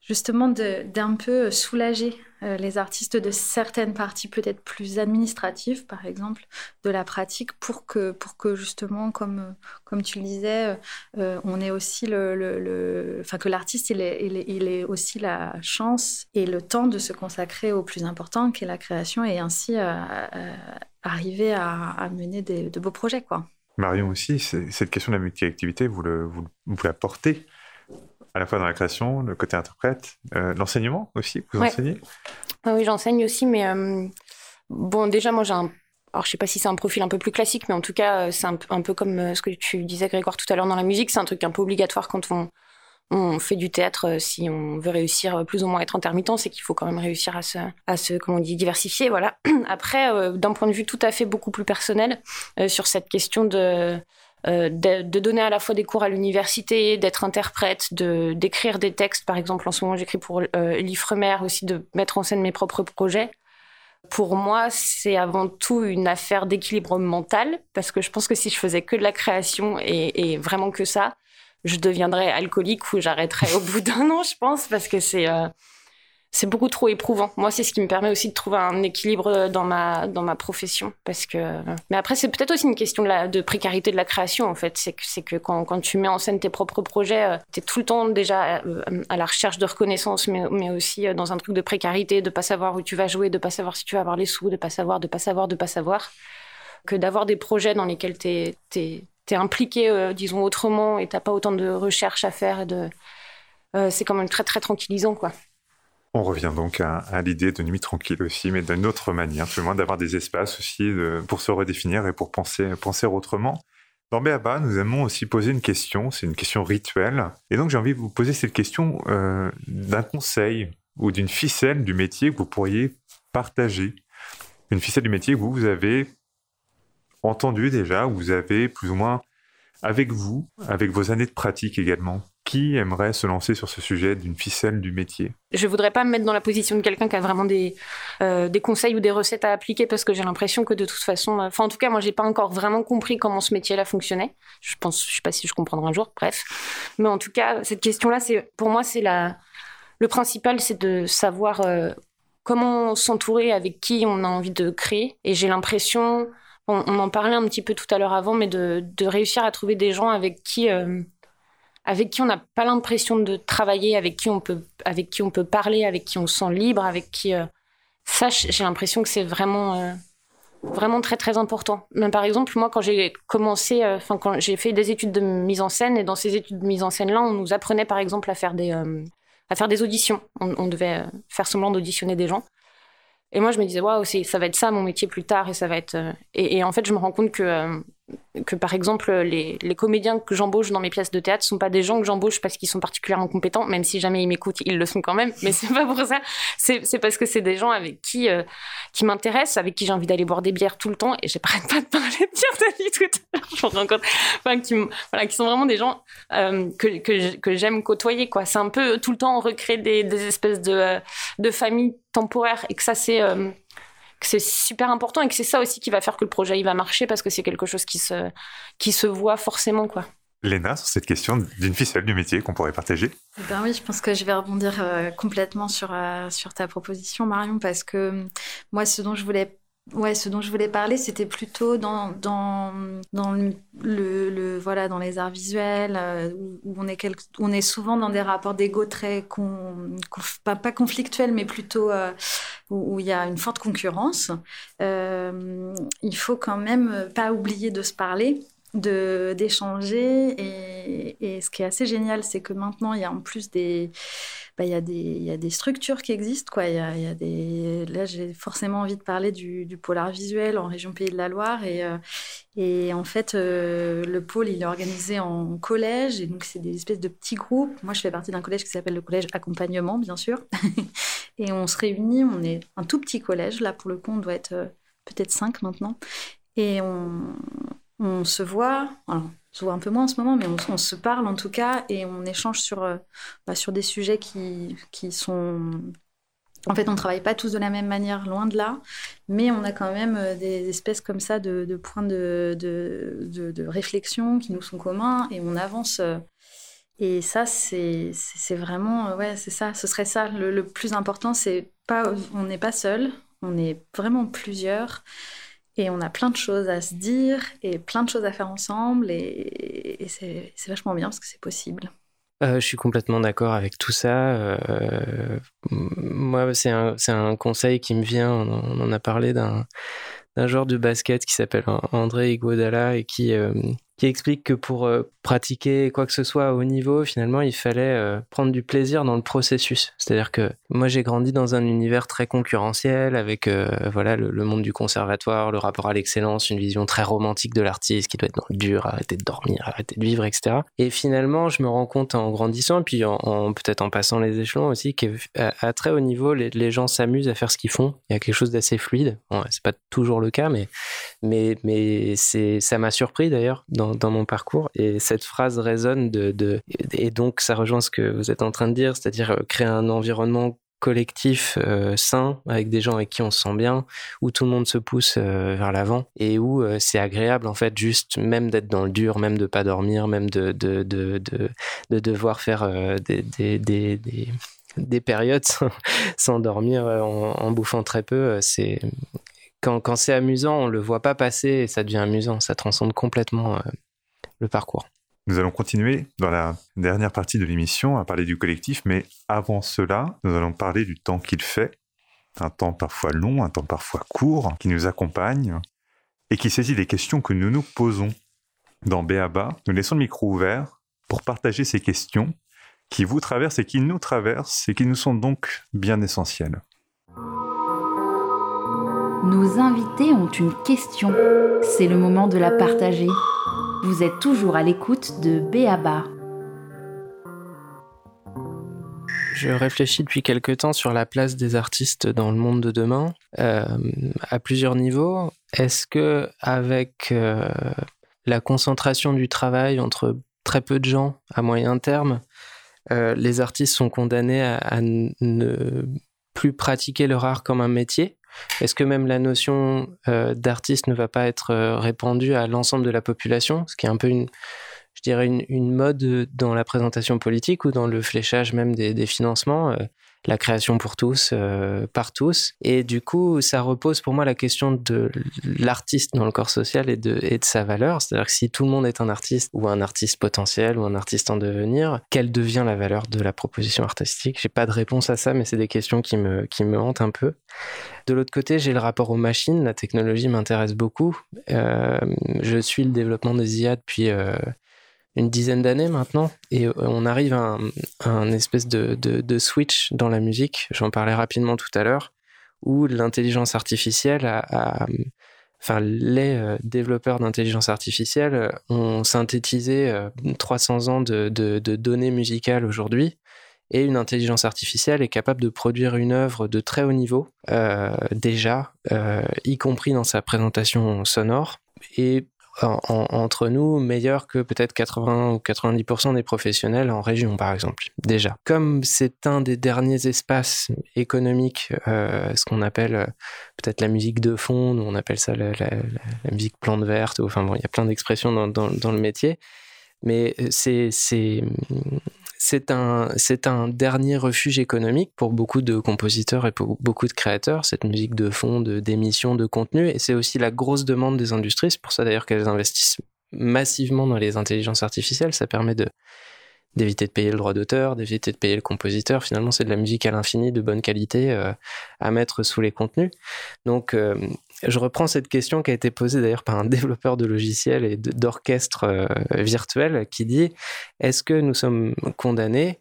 justement d'un peu soulager euh, les artistes de certaines parties peut-être plus administratives, par exemple, de la pratique, pour que, pour que justement, comme, comme tu le disais, euh, on ait aussi le, enfin que l'artiste il ait, il, aussi la chance et le temps de se consacrer au plus important, qui est la création, et ainsi euh, arriver à, mener de beaux projets, quoi. Marion aussi, cette question de la multi-activité, vous, vous, vous la portez à la fois dans la création, le côté interprète, euh, l'enseignement aussi, vous enseignez? Ah Oui, j'enseigne aussi, mais euh, bon, déjà, moi j'ai un. Alors, je sais pas si c'est un profil un peu plus classique, mais en tout cas, euh, c'est un, un, peu comme ce que tu disais, Grégoire, tout à l'heure dans la musique. C'est un truc un peu obligatoire quand on, on fait du théâtre. Si on veut réussir plus ou moins à être intermittent, c'est qu'il faut quand même réussir à se, à se comment on dit, diversifier. Voilà. Après, d'un point de vue tout à fait beaucoup plus personnel, sur cette question de euh, de, donner à la fois des cours à l'université, d'être interprète, de d'écrire des textes. Par exemple, en ce moment, j'écris pour euh, l'Ifremer aussi, de mettre en scène mes propres projets. Pour moi, c'est avant tout une affaire d'équilibre mental, parce que je pense que si je faisais que de la création et, vraiment que ça, je deviendrais alcoolique ou j'arrêterais au bout d'un an, je pense, parce que c'est euh, c'est beaucoup trop éprouvant. Moi, c'est ce qui me permet aussi de trouver un équilibre dans ma dans ma profession, parce que. Mais après, c'est peut-être aussi une question de, précarité de la création, en fait. C'est que que quand, quand tu mets en scène tes propres projets, euh, tu es tout le temps déjà euh, à, la recherche de reconnaissance, mais, mais aussi euh, dans un truc de précarité, de pas savoir où tu vas jouer, de pas savoir si tu vas avoir les sous, de pas savoir, de pas savoir, de pas savoir, que d'avoir des projets dans lesquels tu es, impliqué, disons autrement, et t'as pas autant de recherches à faire, c'est quand même très très tranquillisant, quoi. On revient donc à, l'idée de nuit tranquille aussi, mais d'une autre manière, tout le moins d'avoir des espaces aussi pour se redéfinir et pour penser, penser autrement. Dans Béaba, nous aimons aussi poser une question, c'est une question rituelle. Et donc j'ai envie de vous poser cette question euh, d'un conseil ou d'une ficelle du métier que vous pourriez partager. Une ficelle du métier que vous, vous avez entendu déjà, ou vous avez plus ou moins avec vous, avec vos années de pratique également. Qui aimerait se lancer sur ce sujet d'une ficelle du métier Je voudrais pas me mettre dans la position de quelqu'un qui a vraiment des, euh, des conseils ou des recettes à appliquer parce que j'ai l'impression que de toute façon, euh, enfin en tout cas moi j'ai pas encore vraiment compris comment ce métier-là fonctionnait. Je pense, je sais pas si je comprendrai un jour. Bref, mais en tout cas cette question-là, c'est pour moi c'est la le principal, c'est de savoir euh, comment s'entourer, avec qui on a envie de créer. Et j'ai l'impression, on, en parlait un petit peu tout à l'heure avant, mais de, de, réussir à trouver des gens avec qui avec qui on n'a pas l'impression de travailler, avec qui on peut, avec qui on peut parler, avec qui on se sent libre, avec qui euh, ça, j'ai l'impression que c'est vraiment, euh, vraiment très très important. Mais par exemple, moi, quand j'ai commencé, euh, enfin quand j'ai fait des études de mise en scène, et dans ces études de mise en scène là, on nous apprenait par exemple à faire des, à faire des auditions. On, devait faire semblant d'auditionner des gens. Et moi, je me disais, waouh, ça va être ça mon métier plus tard, et ça va être. Et en fait, je me rends compte que que par exemple les, les comédiens que j'embauche dans mes pièces de théâtre sont pas des gens que j'embauche parce qu'ils sont particulièrement compétents, même si jamais ils m'écoutent, ils le sont quand même. Mais c'est pas pour ça. C'est parce que c'est des gens avec qui euh, qui m'intéressent, avec qui j'ai envie d'aller boire des bières tout le temps. Et j'arrête pas de parler de bière de tout à l'heure. Je rends compte. Qui, voilà, qui sont vraiment des gens euh, que que, que j'aime côtoyer. Quoi. C'est un peu tout le temps on recrée des, des espèces de euh, de familles temporaires et que ça c'est que c'est super important et que c'est ça aussi qui va faire que le projet il va marcher parce que c'est quelque chose qui se qui se voit forcément quoi. Léna, sur cette question d'une ficelle du métier qu'on pourrait partager eh ben oui, je pense que je vais rebondir euh, complètement sur, euh, sur ta proposition, Marion, parce que moi, ce dont je voulais Ouais, ce dont je voulais parler, c'était plutôt dans, dans, dans le, le, voilà, dans les arts visuels, euh, où, on, est on est souvent dans des rapports d'ego très, pas, pas, conflictuels, mais plutôt euh, où, il y a une forte concurrence. Euh, il faut quand même pas oublier de se parler de d'échanger et, et, ce qui est assez génial c'est que maintenant il y a en plus des bah, y a des, y a des structures qui existent. Quoi. Y y a des... Là, j'ai forcément envie de parler du, du, polar visuel en région Pays de la Loire. Et, euh, et en fait, euh, le pôle, il est organisé en collège. Et donc, c'est des espèces de petits groupes. Moi, je fais partie d'un collège qui s'appelle le collège accompagnement, bien sûr. et on se réunit. On est un tout petit collège. Là, pour le coup, on doit être euh, peut-être cinq maintenant. Et on, on se voit. Alors, on se voit un peu moins en ce moment, mais on, se parle en tout cas et on échange sur, euh, bah, sur des sujets qui, qui sont. En fait, on ne travaille pas tous de la même manière, loin de là, mais on a quand même euh, des espèces comme ça de, de points de, de, de, réflexion qui nous sont communs et on avance. Euh, et ça, c'est vraiment, ouais, c'est ça, ce serait ça. Le, le plus important, c'est pas, on n'est pas seul, on est vraiment plusieurs. Et on a plein de choses à se dire et plein de choses à faire ensemble. Et, c'est vachement bien parce que c'est possible. Euh, je suis complètement d'accord avec tout ça. Euh, moi, c'est un, un, conseil qui me vient. On, en a parlé d'un joueur de basket qui s'appelle André Iguodala et qui, euh, qui explique que pour euh, pratiquer quoi que ce soit haut niveau, finalement, il fallait euh, prendre du plaisir dans le processus. C'est-à-dire que moi, j'ai grandi dans un univers très concurrentiel avec euh, voilà le, monde du conservatoire, le rapport à l'excellence, une vision très romantique de l'artiste qui doit être dans le dur, arrêter de dormir, arrêter de vivre, etc. Et finalement, je me rends compte en grandissant, et puis en, peut-être en passant les échelons aussi, qu'à très haut niveau, les, gens s'amusent à faire ce qu'ils font. Il y a quelque chose d'assez fluide. Bon, c'est pas toujours le cas, mais mais mais ça m'a surpris d'ailleurs dans, mon parcours. Et cette phrase résonne de, de, Et donc, ça rejoint ce que vous êtes en train de dire, c'est-à-dire euh, créer un environnement collectif euh, sain avec des gens avec qui on se sent bien où tout le monde se pousse euh, vers l'avant et où c'est agréable en fait juste même d'être dans le dur même de pas dormir même de de, de, de, de devoir faire des, des, des, des, des périodes sans, dormir en, en, bouffant très peu c'est quand, c'est amusant, on le voit pas passer et ça devient amusant. Ça transcende complètement euh, le parcours. Nous allons continuer dans la dernière partie de l'émission à parler du collectif, mais avant cela, nous allons parler du temps qu'il fait. Un temps parfois long, un temps parfois court, qui nous accompagne et qui saisit les questions que nous nous posons. Dans Béaba, nous laissons le micro ouvert pour partager ces questions qui vous traversent et qui nous traversent et qui nous sont donc bien essentielles. Nos invités ont une question. C'est le moment de la partager. Vous êtes toujours à l'écoute de Béaba. Je réfléchis depuis quelque temps sur la place des artistes dans le monde de demain, euh, à plusieurs niveaux. Est-ce que avec euh, la concentration du travail entre très peu de gens à moyen terme, euh, les artistes sont condamnés à ne plus pratiquer leur art comme un métier? Est-ce que même la notion euh, d'artiste ne va pas être euh, répandue à l'ensemble de la population, ce qui est un peu une, je dirais une, mode dans la présentation politique ou dans le fléchage même des, financements. La création pour tous, euh, par tous. Et du coup, ça repose pour moi la question de l'artiste dans le corps social et de, et de sa valeur. C'est-à-dire que si tout le monde est un artiste ou un artiste potentiel ou un artiste en devenir, quelle devient la valeur de la proposition artistique? J'ai pas de réponse à ça, mais c'est des questions qui me, qui me hantent un peu. De l'autre côté, j'ai le rapport aux machines. La technologie m'intéresse beaucoup. Euh, je suis le développement des IA depuis euh, une dizaine d'années maintenant, et euh, on arrive à un, espèce de, switch dans la musique, j'en parlais rapidement tout à l'heure, où l'intelligence artificielle a, enfin les euh, développeurs d'intelligence artificielle euh, ont synthétisé 300 ans de, de, données musicales aujourd'hui, et une intelligence artificielle est capable de produire une œuvre de très haut niveau, déjà, y compris dans sa présentation sonore, et entre nous meilleur que peut-être 80 ou 90% des professionnels en région, par exemple, déjà. Comme c'est un des derniers espaces économiques, euh, ce qu'on appelle euh, peut-être la musique de fond, on appelle ça la, musique plante verte, enfin bon, il y a plein d'expressions dans, dans, le métier, Mais c'est c'est un, c'est un dernier refuge économique pour beaucoup de compositeurs et pour beaucoup de créateurs, cette musique de fond, de, d'émission, de contenu. Et c'est aussi la grosse demande des industries. C'est pour ça d'ailleurs qu'elles investissent massivement dans les intelligences artificielles. Ça permet de, d'éviter de payer le droit d'auteur, d'éviter de payer le compositeur. Finalement, c'est de la musique à l'infini, de bonne qualité, euh, à mettre sous les contenus. Donc, euh, je reprends cette question qui a été posée d'ailleurs par un développeur de logiciels et d'orchestre euh, virtuel qui dit est-ce que nous sommes condamnés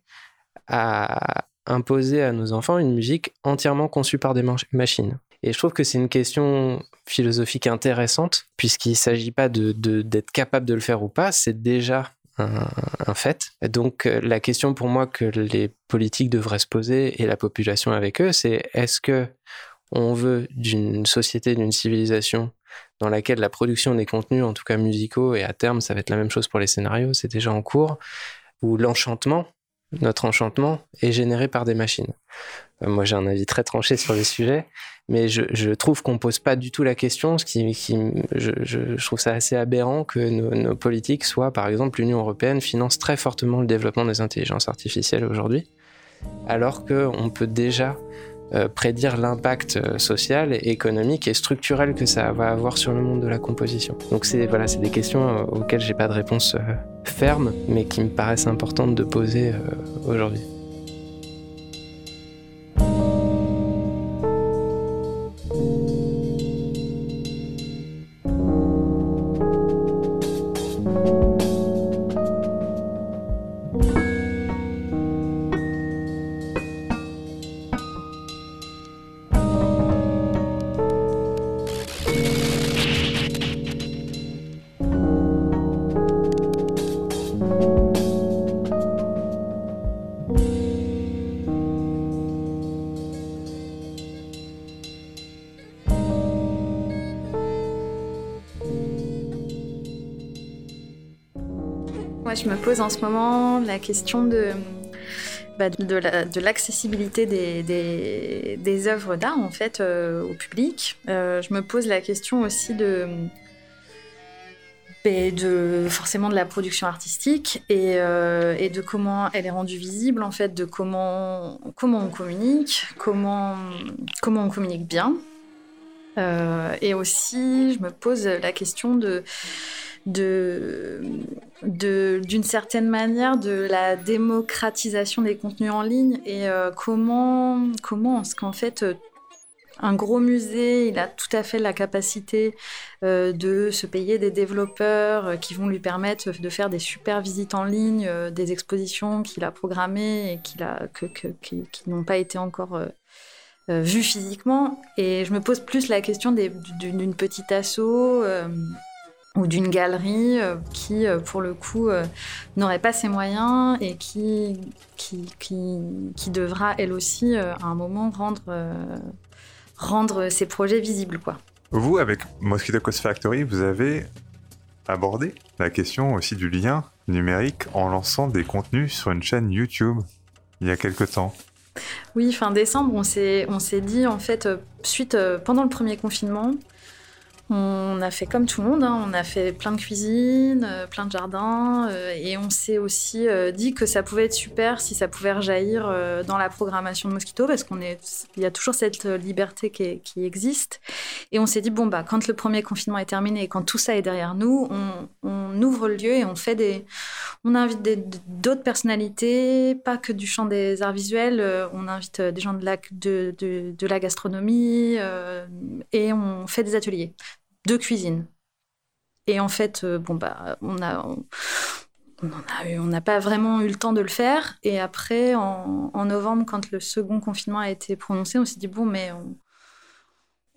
à imposer à nos enfants une musique entièrement conçue par des machines? Et je trouve que c'est une question philosophique intéressante, puisqu'il ne s'agit pas d'être capable de le faire ou pas, c'est déjà un, fait. Donc euh, la question pour moi que les politiques devraient se poser et la population avec eux, c'est est-ce que on veut d'une société, d'une civilisation dans laquelle la production des contenus, en tout cas musicaux, et à terme ça va être la même chose pour les scénarios, c'est déjà en cours, où l'enchantement, notre enchantement, est généré par des machines. Euh, moi j'ai un avis très tranché sur le sujet, mais je, trouve qu'on pose pas du tout la question, ce qui, qui je, trouve ça assez aberrant que nos politiques soient, par exemple, l'Union européenne finance très fortement le développement des intelligences artificielles aujourd'hui, alors qu'on peut déjà euh, prédire l'impact euh, social, économique et structurel que ça va avoir sur le monde de la composition. Donc c'est voilà, c'est des questions euh, auxquelles j'ai pas de réponse ferme, mais qui me paraissent importantes de poser aujourd'hui. Je me pose en ce moment la question de, bah, de l'accessibilité des, des, œuvres d'art en fait euh, au public. Euh, je me pose la question aussi de, bah, de forcément de la production artistique et, euh, et, de comment elle est rendue visible en fait, de comment, comment on communique, comment, comment on communique bien. et aussi, je me pose la question de de d'une certaine manière de la démocratisation des contenus en ligne et euh, comment comment est-ce qu'en fait euh, un gros musée, il a tout à fait la capacité euh, de se payer des développeurs qui vont lui permettre de faire des super visites en ligne, des expositions qu'il a programmées et qu'il a, que, qui, n'ont pas été encore vues physiquement. Et je me pose plus la question d'une petite asso ou d'une galerie euh, qui, euh, pour le coup, euh, n'aurait pas ses moyens et qui, qui, qui, devra, elle aussi, à un moment, rendre, rendre ses projets visibles. Quoi. Vous, avec Mosquito Coast Factory, vous avez abordé la question aussi du lien numérique en lançant des contenus sur une chaîne YouTube il y a quelque temps. Oui, fin décembre, on s'est dit, en fait, suite, pendant le premier confinement, on a fait comme tout le monde, hein. on a fait plein de cuisine, euh, plein de jardins, euh, et on s'est aussi euh, dit que ça pouvait être super si ça pouvait rejaillir dans la programmation de Mosquito, parce qu'on est, il y a toujours cette liberté qui, existe. Et on s'est dit bon bah quand le premier confinement est terminé et quand tout ça est derrière nous, on, ouvre le lieu et on fait des, on invite d'autres personnalités, pas que du champ des arts visuels, on invite des gens de la gastronomie et on fait des ateliers de cuisine. Et en fait, euh, bon, bah, on a. On n'a pas vraiment eu le temps de le faire. Et après, en, novembre, quand le second confinement a été prononcé, on s'est dit, bon, mais on,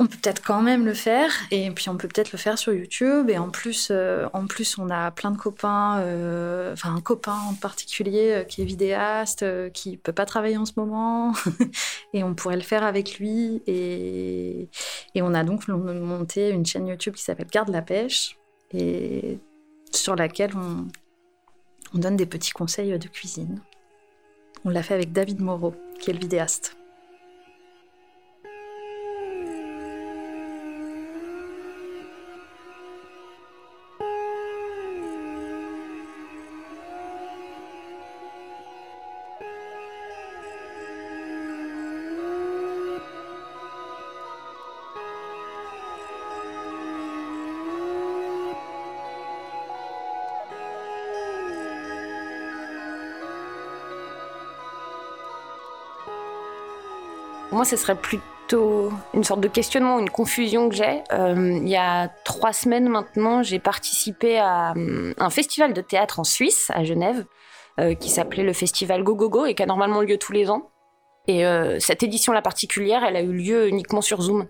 peut peut-être quand même le faire. Et puis, on peut peut-être le faire sur YouTube. Et en plus, euh, en plus on a plein de copains, euh, enfin, un copain en particulier qui est vidéaste, qui peut pas travailler en ce moment. et on pourrait le faire avec lui. Et, et on a donc monté une chaîne YouTube qui s'appelle Garde la pêche et sur laquelle on, on donne des petits conseils de cuisine. On l'a fait avec David Moreau, qui est le vidéaste. Moi, ce serait plutôt une sorte de questionnement, une confusion que j'ai. Euh, il y a trois semaines maintenant, j'ai participé à euh, un festival de théâtre en Suisse, à Genève, euh, qui s'appelait le festival Go Go Go et qui a normalement lieu tous les ans. Et cette édition-là particulière, elle a eu lieu uniquement sur Zoom.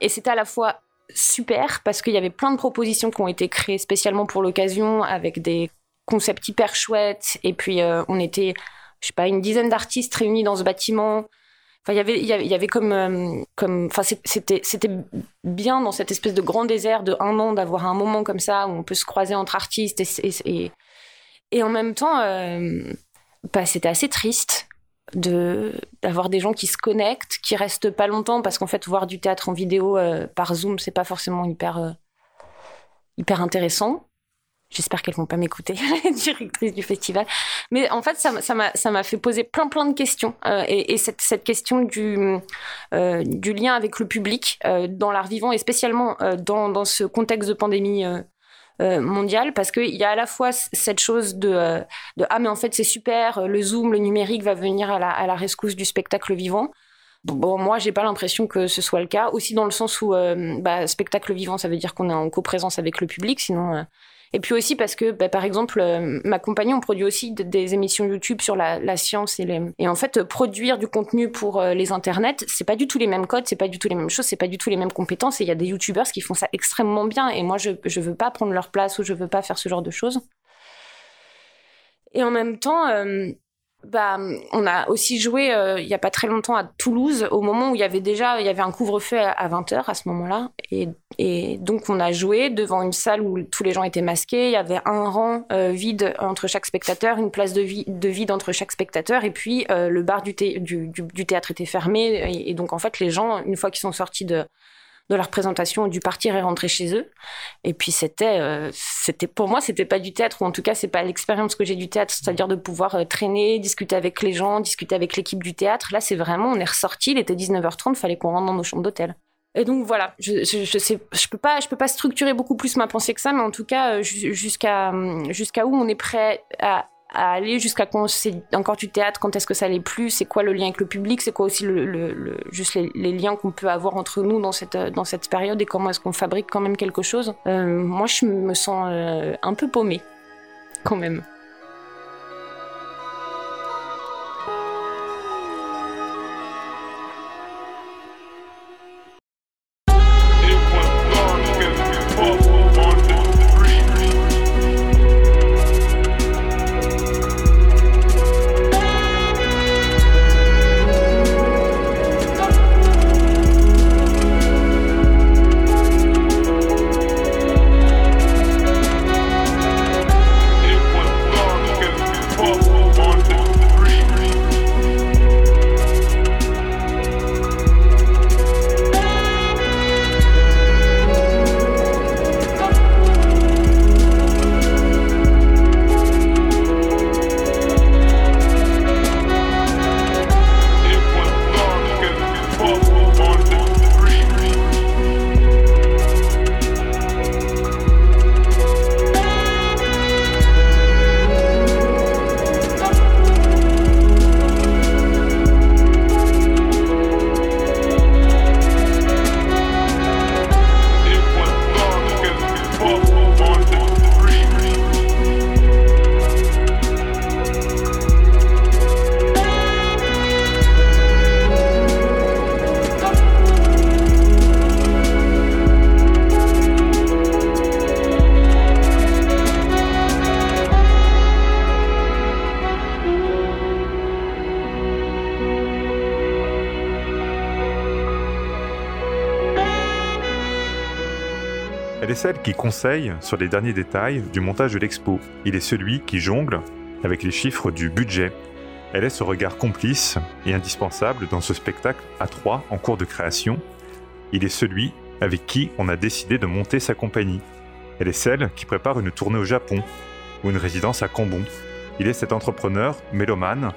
Et c'était à la fois super parce qu'il y avait plein de propositions qui ont été créées spécialement pour l'occasion avec des concepts hyper chouettes. Et puis, on était, je sais pas, une dizaine d'artistes réunis dans ce bâtiment Enfin, y il y avait comme, euh, comme, c'était, bien dans cette espèce de grand désert de un an d'avoir un moment comme ça où on peut se croiser entre artistes et, et, en même temps, euh, bah, c'était assez triste de d'avoir des gens qui se connectent, qui restent pas longtemps parce qu'en fait, voir du théâtre en vidéo euh, par Zoom, c'est pas forcément hyper hyper intéressant. J'espère qu'elles vont pas m'écouter, les directrices du festival. Mais en fait, ça m'a ça m'a fait poser plein plein de questions euh, et, et cette, cette, question du euh, du lien avec le public euh, dans l'art vivant et spécialement dans dans ce contexte de pandémie. Mondiale parce qu'il y a à la fois cette chose de, de ah mais en fait c'est super le zoom le numérique va venir à la, à la rescousse du spectacle vivant Bon, moi, j'ai pas l'impression que ce soit le cas. Aussi dans le sens où, bah, spectacle vivant, ça veut dire qu'on est en coprésence avec le public. Sinon, et puis aussi parce que, bah, par exemple, euh, ma compagnie, on produit aussi des émissions YouTube sur la, science et, les... et en fait, produire du contenu pour euh, les internets, c'est pas du tout les mêmes codes, c'est pas du tout les mêmes choses, c'est pas du tout les mêmes compétences. Et il y a des YouTubers qui font ça extrêmement bien. Et moi, je, je veux pas prendre leur place ou je veux pas faire ce genre de choses. Et en même temps, euh, bah, on a aussi joué euh, il y a pas très longtemps à Toulouse au moment où il y avait déjà il y avait un couvre-feu à 20h à ce moment-là. Et, donc on a joué devant une salle où tous les gens étaient masqués, il y avait un rang euh, vide entre chaque spectateur, une place de, de, vide entre chaque spectateur. Et puis euh, le bar du, du, du, théâtre était fermé. Et, et, donc en fait les gens une fois qu'ils sont sortis de de leur présentation, du partir et rentrer chez eux. Et puis c'était, euh, c'était pour moi, c'était pas du théâtre, ou en tout cas, c'est pas l'expérience que j'ai du théâtre, c'est-à-dire de pouvoir euh, traîner, discuter avec les gens, discuter avec l'équipe du théâtre. Là, c'est vraiment, on est ressorti, il était 19h30, fallait qu'on rentre dans nos chambres d'hôtel. Et donc voilà, je, je, peux pas, je peux pas structurer beaucoup plus ma pensée que ça, mais en tout cas, euh, jusqu'à jusqu'à où on est prêt à à aller jusqu'à quand c'est encore du théâtre, quand est-ce que ça l'est plus, c'est quoi le lien avec le public, c'est quoi aussi le, le, juste les, liens qu'on peut avoir entre nous dans cette, dans cette période et comment est-ce qu'on fabrique quand même quelque chose. Euh, moi, je me sens euh, un peu paumée, quand même. Celle qui conseille sur les derniers détails du montage de l'expo. Il est celui qui jongle avec les chiffres du budget. Elle est ce regard complice et indispensable dans ce spectacle à trois en cours de création. Il est celui avec qui on a décidé de monter sa compagnie. Elle est celle qui prépare une tournée au Japon ou une résidence à Cambon. Il est cet entrepreneur mélomane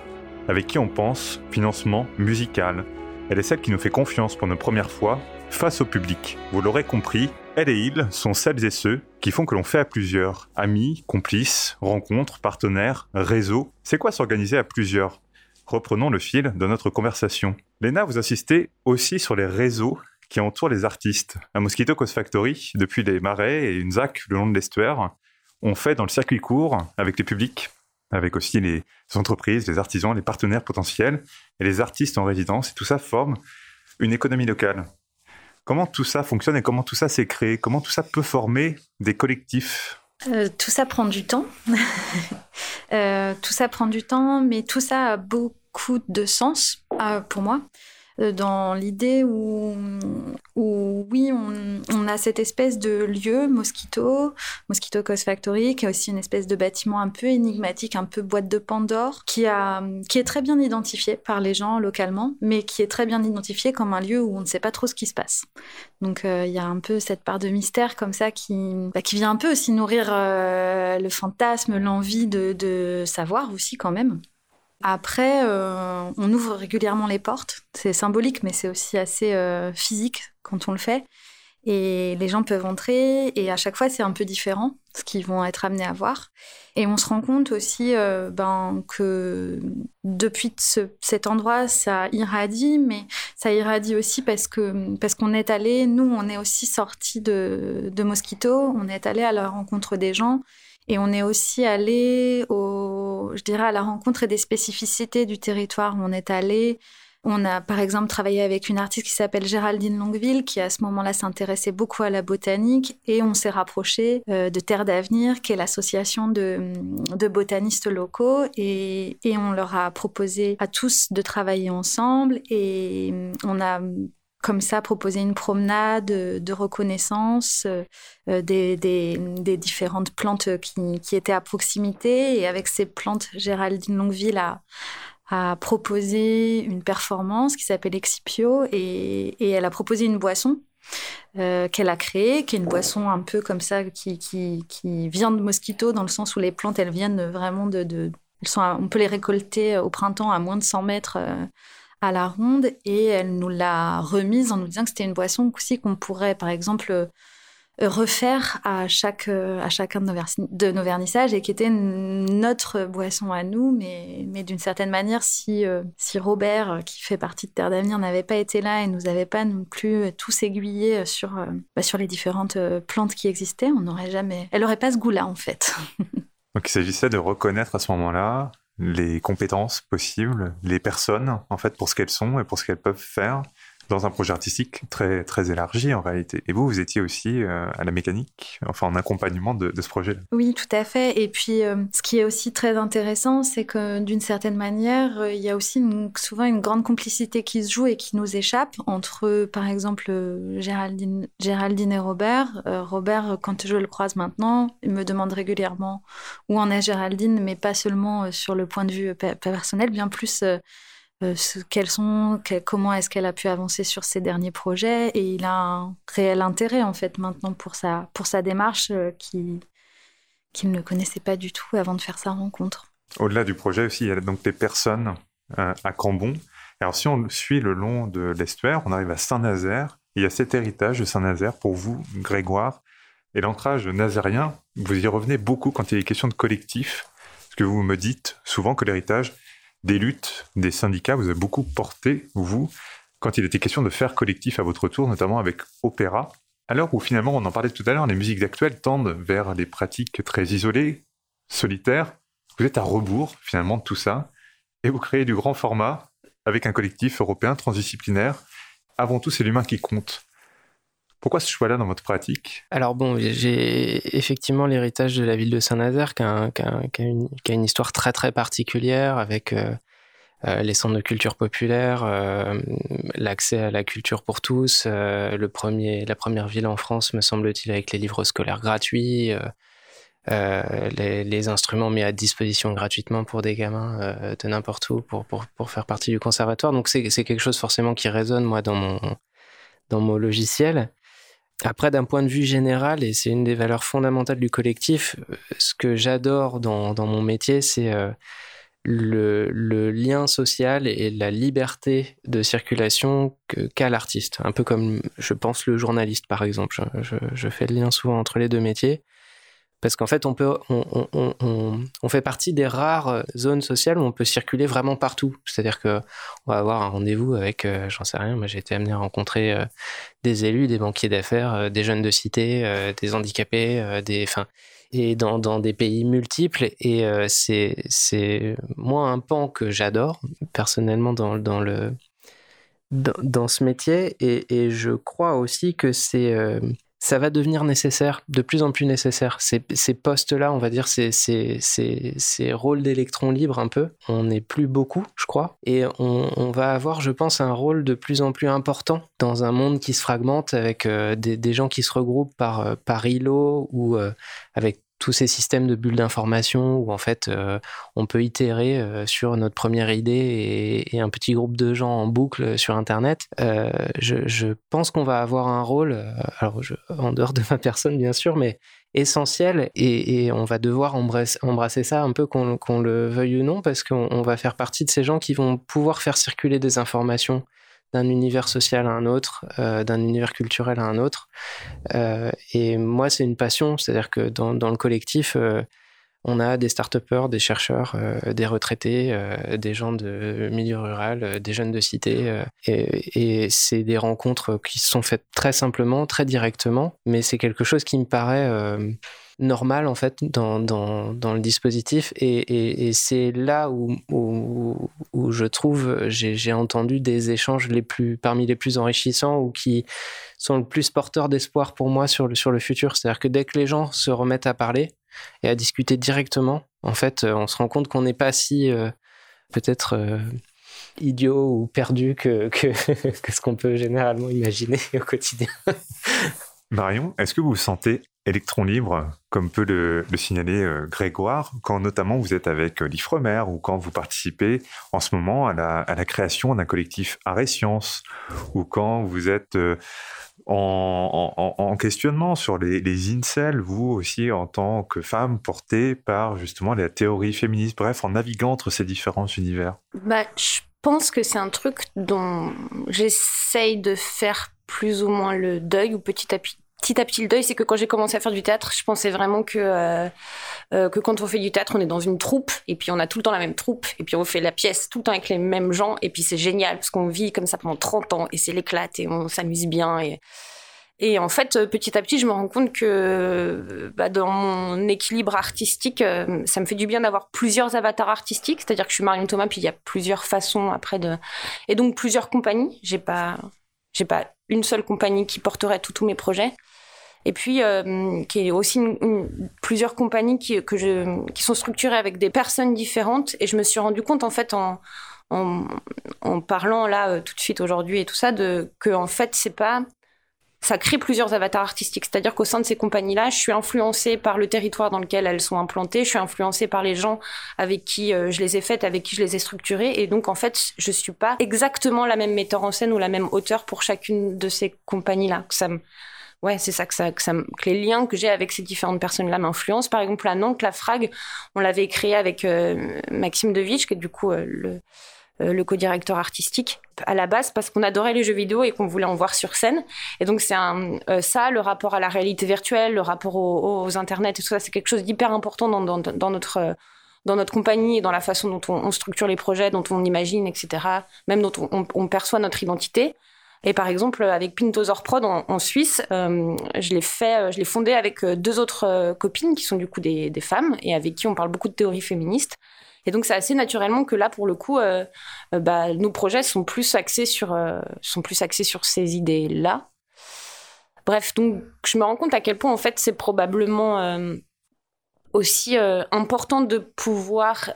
avec qui on pense financement musical. Elle est celle qui nous fait confiance pour une première fois face au public. Vous l'aurez compris, elle et il sont celles et ceux qui font que l'on fait à plusieurs. Amis, complices, rencontres, partenaires, réseaux. C'est quoi s'organiser à plusieurs? Reprenons le fil de notre conversation. Léna, vous insistez aussi sur les réseaux qui entourent les artistes. À Mosquito Coast Factory, depuis les marais et une ZAC le long de l'estuaire, on fait dans le circuit court avec les publics, avec aussi les entreprises, les artisans, les partenaires potentiels et les artistes en résidence. Et tout ça forme une économie locale. Comment tout ça fonctionne et comment tout ça s'est créé? Comment tout ça peut former des collectifs? Euh, tout ça prend du temps. Euh, tout ça prend du temps, mais tout ça a beaucoup de sens euh, pour moi. Dans l'idée où, où, oui, on, a cette espèce de lieu, Mosquito, Mosquito Coast Factory, qui est aussi une espèce de bâtiment un peu énigmatique, un peu boîte de Pandore, qui, est très bien identifié par les gens localement, mais qui est très bien identifié comme un lieu où on ne sait pas trop ce qui se passe. Donc euh, il y a un peu cette part de mystère comme ça qui, bah, vient un peu aussi nourrir euh, le fantasme, l'envie de savoir aussi quand même. Après, euh, on ouvre régulièrement les portes. C'est symbolique, mais c'est aussi assez euh, physique quand on le fait. Et les gens peuvent entrer, et à chaque fois, c'est un peu différent, ce qu'ils vont être amenés à voir. Et on se rend compte aussi euh, ben, que depuis cet endroit, ça irradie, mais ça irradie aussi parce que parce qu'on est allé, nous, on est aussi sortis de, de Mosquito, on est allé à la rencontre des gens et on est aussi allé, au, je dirais, à la rencontre des spécificités du territoire où on est allé. On a par exemple travaillé avec une artiste qui s'appelle Géraldine Longueville, qui à ce moment-là s'intéressait beaucoup à la botanique, et on s'est rapproché euh, de Terre d'Avenir, qui est l'association de, de, botanistes locaux, et, et on leur a proposé à tous de travailler ensemble, et on a comme ça proposer une promenade de reconnaissance euh, des, différentes plantes qui, étaient à proximité. Et avec ces plantes, Géraldine Longueville a, a proposé une performance qui s'appelle Excipio et, elle a proposé une boisson euh, qu'elle a créée, qui est une boisson un peu comme ça, qui, qui, vient de Mosquito, dans le sens où les plantes, elles viennent vraiment de... de elles sont on peut les récolter au printemps à moins de 100 mètres. Euh, à la ronde et elle nous l'a remise en nous disant que c'était une boisson aussi qu'on pourrait, par exemple, euh, refaire à chaque euh, à chacun de nos, vernissages et qui était notre boisson à nous. Mais mais d'une certaine manière si euh, si Robert qui fait partie de Terre d'avenir n'avait pas été là et nous avait pas non plus tous aiguillés sur bah, sur les différentes plantes qui existaient on n'aurait jamais elle aurait pas ce goût là en fait. Donc il s'agissait de reconnaître à ce moment-là les compétences possibles, les personnes, en fait, pour ce qu'elles sont et pour ce qu'elles peuvent faire dans un projet artistique très, très élargi en réalité. Et vous, vous étiez aussi euh, à la mécanique, enfin en accompagnement de, ce projet-là. Oui, tout à fait. Et puis, euh, ce qui est aussi très intéressant, c'est que d'une certaine manière, euh, il y a aussi souvent une grande complicité qui se joue et qui nous échappe entre, par exemple, Géraldine, Géraldine et Robert. Robert, quand je le croise maintenant, il me demande régulièrement où en est Géraldine, mais pas seulement sur le point de vue personnel, bien plus euh, quels sont, comment est-ce qu'elle a pu avancer sur ses derniers projets. Et il a un réel intérêt, en fait, maintenant pour sa, pour sa démarche euh, qui qu'il ne connaissait pas du tout avant de faire sa rencontre. Au-delà du projet aussi, il y a donc des personnes euh, à Cambon. Alors, si on suit le long de l'estuaire, on arrive à Saint-Nazaire. Il y a cet héritage de Saint-Nazaire pour vous, Grégoire. Et l'ancrage nazérien, vous y revenez beaucoup quand il est question de collectif. Parce que vous me dites souvent que l'héritage, des luttes, des syndicats, vous avez beaucoup porté, vous, quand il était question de faire collectif à votre tour, notamment avec Opéra. Alors où finalement, on en parlait tout à l'heure, les musiques actuelles tendent vers des pratiques très isolées, solitaires. Vous êtes à rebours finalement de tout ça, et vous créez du grand format avec un collectif européen transdisciplinaire. Avant tout, c'est l'humain qui compte. Pourquoi ce choix-là dans votre pratique? Alors bon, j'ai effectivement l'héritage de la ville de Saint-Nazaire qui, a, une histoire très très particulière avec euh, euh, les centres de culture populaire, euh, l'accès à la culture pour tous, le premier, la première ville en France, me semble-t-il, avec les livres scolaires gratuits, les, instruments mis à disposition gratuitement pour des gamins de n'importe où pour, pour, pour, faire partie du conservatoire. Donc c'est quelque chose forcément qui résonne moi dans mon, dans mon logiciel. Après, d'un point de vue général, et c'est une des valeurs fondamentales du collectif, euh, ce que j'adore dans, mon métier, c'est euh, le, lien social et la liberté de circulation qu'a l'artiste. Un peu comme, je pense, le journaliste, par exemple. Je, fais le lien souvent entre les deux métiers, Parce qu'en fait, on, peut, on, fait partie des rares euh, zones sociales où on peut circuler vraiment partout. C'est-à-dire qu'on va avoir un rendez-vous avec, euh, j'en sais rien, moi j'ai été amené à rencontrer euh, des élus, des banquiers d'affaires, des jeunes de cité, des handicapés, des, enfin, et dans, dans, des pays multiples. Et c'est moi un pan que j'adore personnellement dans, dans le, dans, ce métier et, et, je crois aussi que c'est ça va devenir nécessaire, de plus en plus nécessaire. Ces, postes-là, on va dire, ces, ces, ces rôles d'électrons libres un peu, on n'est plus beaucoup, je crois, et on, va avoir, je pense, un rôle de plus en plus important dans un monde qui se fragmente avec euh, des, gens qui se regroupent par, euh, par îlot ou euh, avec tous ces systèmes de bulles d'information où en fait euh, on peut itérer euh, sur notre première idée et, un petit groupe de gens en boucle sur internet. Euh, je, pense qu'on va avoir un rôle alors en dehors de ma personne bien sûr mais essentiel et, on va devoir embrasser, embrasser, ça un peu qu'on le veuille ou non parce qu'on va faire partie de ces gens qui vont pouvoir faire circuler des informations d'un univers social à un autre, euh, d'un univers culturel à un autre. Euh, et moi, c'est une passion, c'est-à-dire que dans, le collectif, euh, on a des start-upers, des chercheurs, des retraités, des gens de milieu rural, des jeunes de cité. et, et c'est des rencontres qui sont faites très simplement, très directement, mais c'est quelque chose qui me paraît normal en fait dans, dans, dans le dispositif et, et, c'est là où, où, je trouve j'ai entendu des échanges les plus parmi les plus enrichissants ou qui sont le plus porteurs d'espoir pour moi sur le, sur le futur c'est-à-dire que dès que les gens se remettent à parler et à discuter directement en fait on se rend compte qu'on n'est pas si euh, peut-être euh, idiot ou perdu que, que, que ce qu'on peut généralement imaginer au quotidien. Marion, est-ce que vous sentez électron libre, comme peut le, signaler euh, Grégoire, quand notamment vous êtes avec euh, l'IFREMER ou quand vous participez en ce moment à la, création d'un collectif Arts et Sciences, ou quand vous êtes euh, en, questionnement sur les, les incels, vous aussi en tant que femme portée par justement la théorie féministe, bref, en naviguant entre ces différents univers. Bah, Je pense que c'est un truc dont j'essaye de faire plus ou moins le deuil, ou petit à petit petit à petit le deuil, c'est que quand j'ai commencé à faire du théâtre, je pensais vraiment que euh, euh, que quand on fait du théâtre, on est dans une troupe et puis on a tout le temps la même troupe et puis on fait la pièce tout le temps avec les mêmes gens et puis c'est génial parce qu'on vit comme ça pendant 30 ans et c'est l'éclate et on s'amuse bien et et en fait, petit à petit, je me rends compte que bah, dans mon équilibre artistique, euh, ça me fait du bien d'avoir plusieurs avatars artistiques. C'est-à-dire que je suis Marion Thomas, puis il y a plusieurs façons après de... Et donc plusieurs compagnies. J'ai pas, j'ai pas une seule compagnie qui porterait tous mes projets et puis euh, qui est aussi plusieurs compagnies qui, sont structurées avec des personnes différentes. Et je me suis rendu compte en fait en, en, parlant là euh, tout de suite aujourd'hui et tout ça de que en fait c'est pas ça crée plusieurs avatars artistiques. C'est-à-dire qu'au sein de ces compagnies-là, je suis influencée par le territoire dans lequel elles sont implantées, je suis influencée par les gens avec qui euh, je les ai faites, avec qui je les ai structurées. Et donc, en fait, je suis pas exactement la même metteur en scène ou la même auteur pour chacune de ces compagnies-là. Ouais, c'est ça que, les liens que j'ai avec ces différentes personnes-là m'influencent. Par exemple, à Nantes, la Frag, on l'avait créé avec euh, Maxime Devich, qui est du coup euh, le, euh, co-directeur artistique à la base parce qu'on adorait les jeux vidéo et qu'on voulait en voir sur scène. Et donc c'est un, ça, le rapport à la réalité virtuelle, le rapport aux, aux internets et tout ça, c'est quelque chose d'hyper important dans, notre dans notre compagnie et dans la façon dont on, structure les projets, dont on imagine, etc. Même dont on, on perçoit notre identité. Et par exemple, avec Pintosaur Prod en, Suisse, euh, je l'ai fait, euh, je l'ai fondé avec euh, deux autres copines qui sont du coup des, femmes et avec qui on parle beaucoup de théorie féministe. Et donc c'est assez naturellement que là, pour le coup, bah, nos projets sont plus axés sur, sont plus axés sur ces idées-là. Bref, donc je me rends compte à quel point en fait c'est probablement aussi important de pouvoir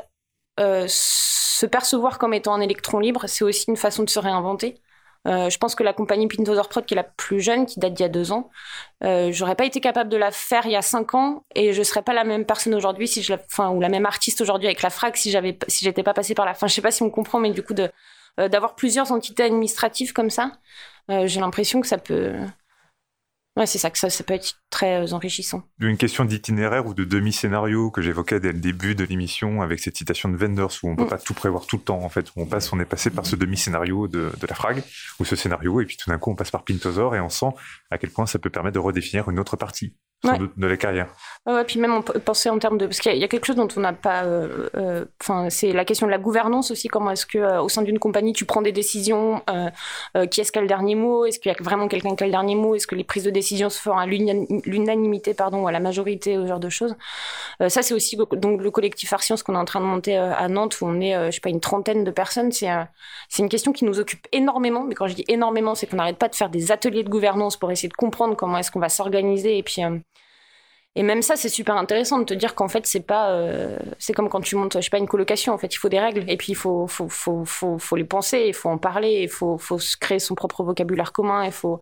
se percevoir comme étant un électron libre. C'est aussi une façon de se réinventer. Euh, je pense que la compagnie Pintosaur Prod, qui est la plus jeune, qui date d'il y a deux ans, euh, j'aurais pas été capable de la faire il y a cinq ans et je serais pas la même personne aujourd'hui si je enfin, ou la même artiste aujourd'hui avec la frac si j'avais, si j'étais pas passée par la fin. Je sais pas si on comprend, mais du coup, de, euh, d'avoir plusieurs entités administratives comme ça, euh, j'ai l'impression que ça peut, Ouais, c'est ça que ça, ça peut être très euh, enrichissant. Une question d'itinéraire ou de demi-scénario que j'évoquais dès le début de l'émission avec cette citation de Vendors où on peut mm. pas tout prévoir tout le temps en fait, où on passe, on est passé par ce demi-scénario de, de, la frag ou ce scénario et puis tout d'un coup on passe par Pintosaur et on sent à quel point ça peut permettre de redéfinir une autre partie sans doute, de la carrière. Ouais, puis même on peut penser en termes de parce qu'il y, a quelque chose dont on n'a pas. Euh, euh, enfin, c'est la question de la gouvernance aussi. Comment est-ce que euh, au sein d'une compagnie tu prends des décisions Qui est-ce qui a le dernier mot Est-ce qu'il y a vraiment quelqu'un qui a le dernier mot Est-ce que les prises de décision se font à l'unanimité, pardon, ou à la majorité, ce genre de choses Ça, c'est aussi donc le collectif Arscience qu'on est en train de monter à Nantes, où on est, je sais pas, une trentaine de personnes. C'est c'est une question qui nous occupe énormément. Mais quand je dis énormément, c'est qu'on n'arrête pas de faire des ateliers de gouvernance pour essayer de comprendre comment est-ce qu'on va s'organiser et puis et même ça, c'est super intéressant de te dire qu'en fait, c'est pas, euh, c'est comme quand tu montes, je sais pas, une colocation. En fait, il faut des règles et puis il faut, faut, faut, faut, faut les penser, il faut en parler, il faut, faut se créer son propre vocabulaire commun, il faut.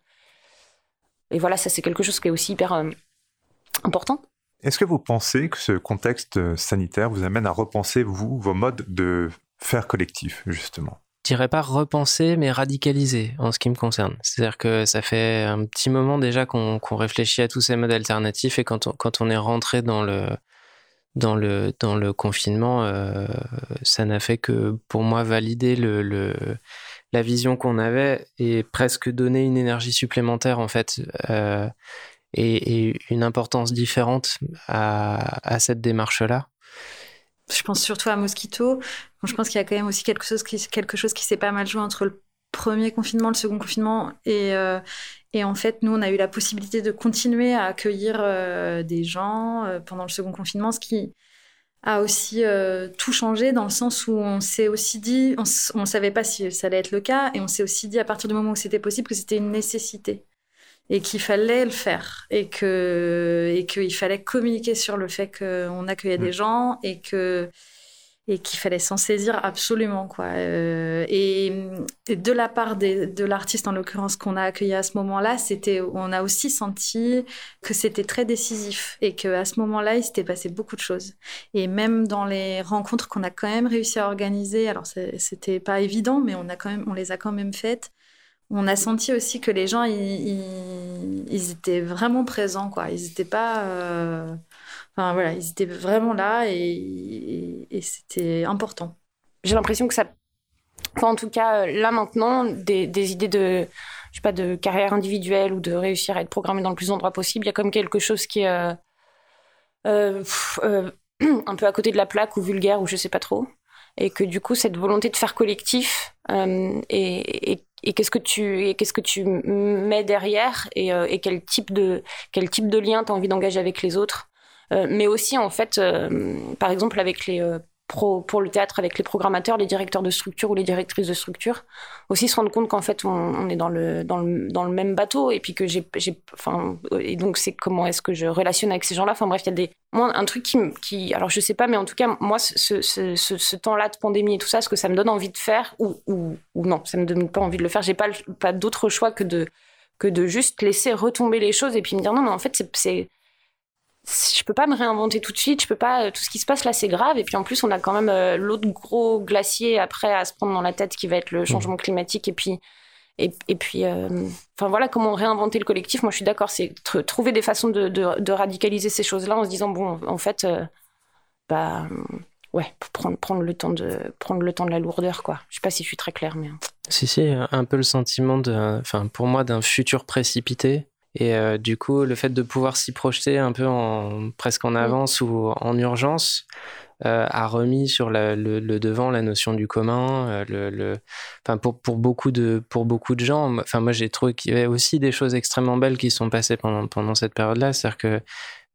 Et voilà, ça, c'est quelque chose qui est aussi hyper euh, important. Est-ce que vous pensez que ce contexte sanitaire vous amène à repenser, vous, vos modes de faire collectif, justement? Dirais pas repenser, mais radicaliser en ce qui me concerne. C'est-à-dire que ça fait un petit moment déjà qu'on réfléchit à tous ces modes alternatifs et quand on, est rentré dans le, dans le, confinement, euh, ça n'a fait que pour moi valider la vision qu'on avait et presque donner une énergie supplémentaire en fait euh, et, et, une importance différente à, à cette démarche-là je pense surtout à Mosquito. je pense qu'il y a quand même aussi quelque chose qui, quelque chose qui s'est pas mal joué entre le premier confinement, le second confinement. Et, euh, en fait, nous, on a eu la possibilité de continuer à accueillir euh, des gens euh, pendant le second confinement, ce qui a aussi tout changé dans le sens où on s'est aussi dit, on ne savait pas si ça allait être le cas, et on s'est aussi dit à partir du moment où c'était possible que c'était une nécessité et qu'il fallait le faire. Et que et qu'il fallait communiquer sur le fait qu'on accueillait des mm. gens et que et qu'il fallait s'en saisir absolument quoi. Euh, et, de la part de l'artiste en l'occurrence qu'on a accueilli à ce moment-là c'était on a aussi senti que c'était très décisif et que à ce moment-là il s'était passé beaucoup de choses. Et même dans les rencontres qu'on a quand même réussi à organiser alors c'était pas évident mais on a quand même on les a quand même faites on a senti aussi que les gens, ils, étaient vraiment présents, quoi. Ils n'étaient pas... Euh, enfin, voilà, ils étaient vraiment là et, c'était important. J'ai l'impression que ça... En tout cas, là, maintenant, des, idées de... Je sais pas, de carrière individuelle ou de réussir à être programmé dans le plus d'endroits possible, il y a comme quelque chose qui est... Euh, euh, un peu à côté de la plaque ou vulgaire ou je sais pas trop et que du coup cette volonté de faire collectif et, et qu'est-ce que tu qu'est-ce que tu mets derrière et, euh, et, quel type de quel type de lien tu as envie d'engager avec les autres? Euh, mais aussi en fait euh, par exemple avec les pour le théâtre avec les programmateurs, les directeurs de structure ou les directrices de structure, aussi se rendre compte qu'en fait on, est dans le, dans le, dans le même bateau et puis que j'ai, enfin, et donc c'est comment est-ce que je relationne avec ces gens-là. Enfin bref, il y a des, moi un truc qui, qui, alors je sais pas, mais en tout cas moi ce, ce, ce, temps-là de pandémie et tout ça, ce que ça me donne envie de faire ou, ou, ou non, ça me donne pas envie de le faire. J'ai pas, pas d'autre choix que de que de juste laisser retomber les choses et puis me dire non mais en fait c'est je peux pas me réinventer tout de suite, je peux pas, euh, tout ce qui se passe là c'est grave. Et puis en plus, on a quand même euh, l'autre gros glacier après à se prendre dans la tête qui va être le changement mmh. climatique. Et puis, et, et puis, euh, enfin voilà comment réinventer le collectif. Moi je suis d'accord, c'est trouver des façons de, de, radicaliser ces choses-là en se disant, bon, en fait, bah ouais, prendre, prendre, le temps de, prendre le temps de la lourdeur, quoi. Je sais pas si je suis très claire, mais. Si, si, un peu le sentiment, de, enfin, pour moi, d'un futur précipité et euh, du coup, le fait de pouvoir s'y projeter un peu en, presque en avance ou en urgence euh, a remis sur le, devant la notion du commun. Euh, le, enfin, pour, pour, beaucoup de, pour beaucoup de gens, enfin, moi j'ai trouvé qu'il y avait aussi des choses extrêmement belles qui sont passées pendant, pendant cette période-là. C'est-à-dire que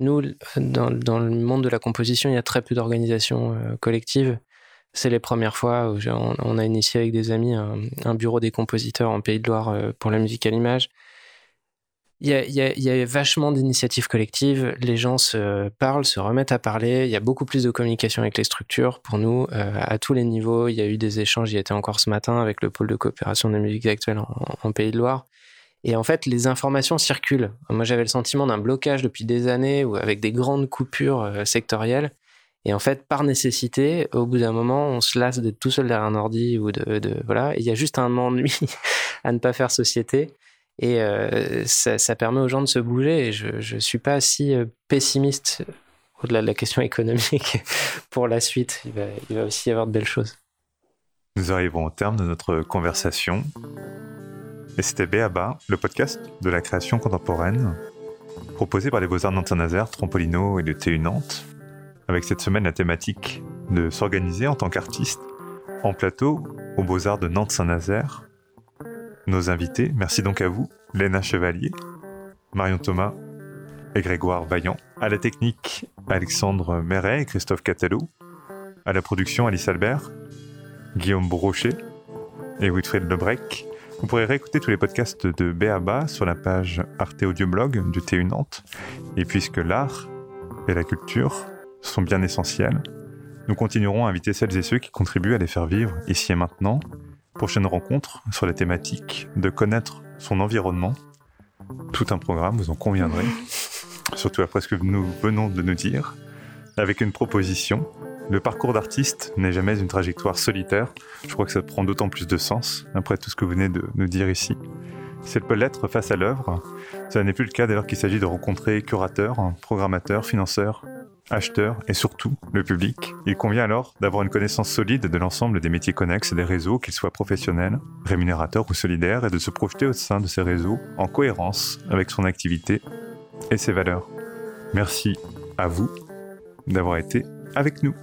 nous, dans, dans, le monde de la composition, il y a très peu d'organisations collectives. C'est les premières fois où on, a initié avec des amis un, un, bureau des compositeurs en Pays de Loire pour la musique à l'image il y a, vachement d'initiatives collectives. Les gens se parlent, se remettent à parler. Il y a beaucoup plus de communication avec les structures pour nous euh, à tous les niveaux. Il y a eu des échanges. Il y était encore ce matin avec le pôle de coopération de musique actuelle en, Pays de Loire. Et en fait, les informations circulent. Moi, j'avais le sentiment d'un blocage depuis des années ou avec des grandes coupures euh, sectorielles. Et en fait, par nécessité, au bout d'un moment, on se lasse d'être tout seul derrière un ordi ou de voilà. il y a juste un ennui à ne pas faire société. Et euh, ça, permet aux gens de se bouger. Je ne suis pas si euh, pessimiste au-delà de la question économique pour la suite. Il va, aussi y avoir de belles choses. Nous arrivons au terme de notre conversation. Et c'était Béaba, le podcast de la création contemporaine. proposé par les Beaux-Arts Nantes-Saint-Nazaire, Trampolino et le TU Nantes, avec cette semaine la thématique de s'organiser en tant qu'artiste en plateau aux Beaux-Arts de Nantes-Saint-Nazaire. Nos invités, merci donc à vous, Léna Chevalier, Marion Thomas et Grégoire Vaillant. À la technique, Alexandre Méret et Christophe Catalot. À la production, Alice Albert, Guillaume Brochet et Wilfried Lebrec. Vous pourrez réécouter tous les podcasts de Béaba sur la page Arte Audioblog du TU Nantes. Et puisque l'art et la culture sont bien essentiels, nous continuerons à inviter celles et ceux qui contribuent à les faire vivre ici et maintenant. Prochaine rencontre sur la thématique de connaître son environnement. Tout un programme, vous en conviendrez. Surtout après ce que nous venons de nous dire. Avec une proposition. Le parcours d'artiste n'est jamais une trajectoire solitaire. Je crois que ça prend d'autant plus de sens après tout ce que vous venez de nous dire ici. Si elle peut l'être face à l'œuvre, ça n'est plus le cas dès lors qu'il s'agit de rencontrer curateurs, programmateurs, financeurs, acheteurs et surtout le public. Il convient alors d'avoir une connaissance solide de l'ensemble des métiers connexes et des réseaux, qu'ils soient professionnels, rémunérateurs ou solidaires, et de se projeter au sein de ces réseaux en cohérence avec son activité et ses valeurs. Merci à vous d'avoir été avec nous.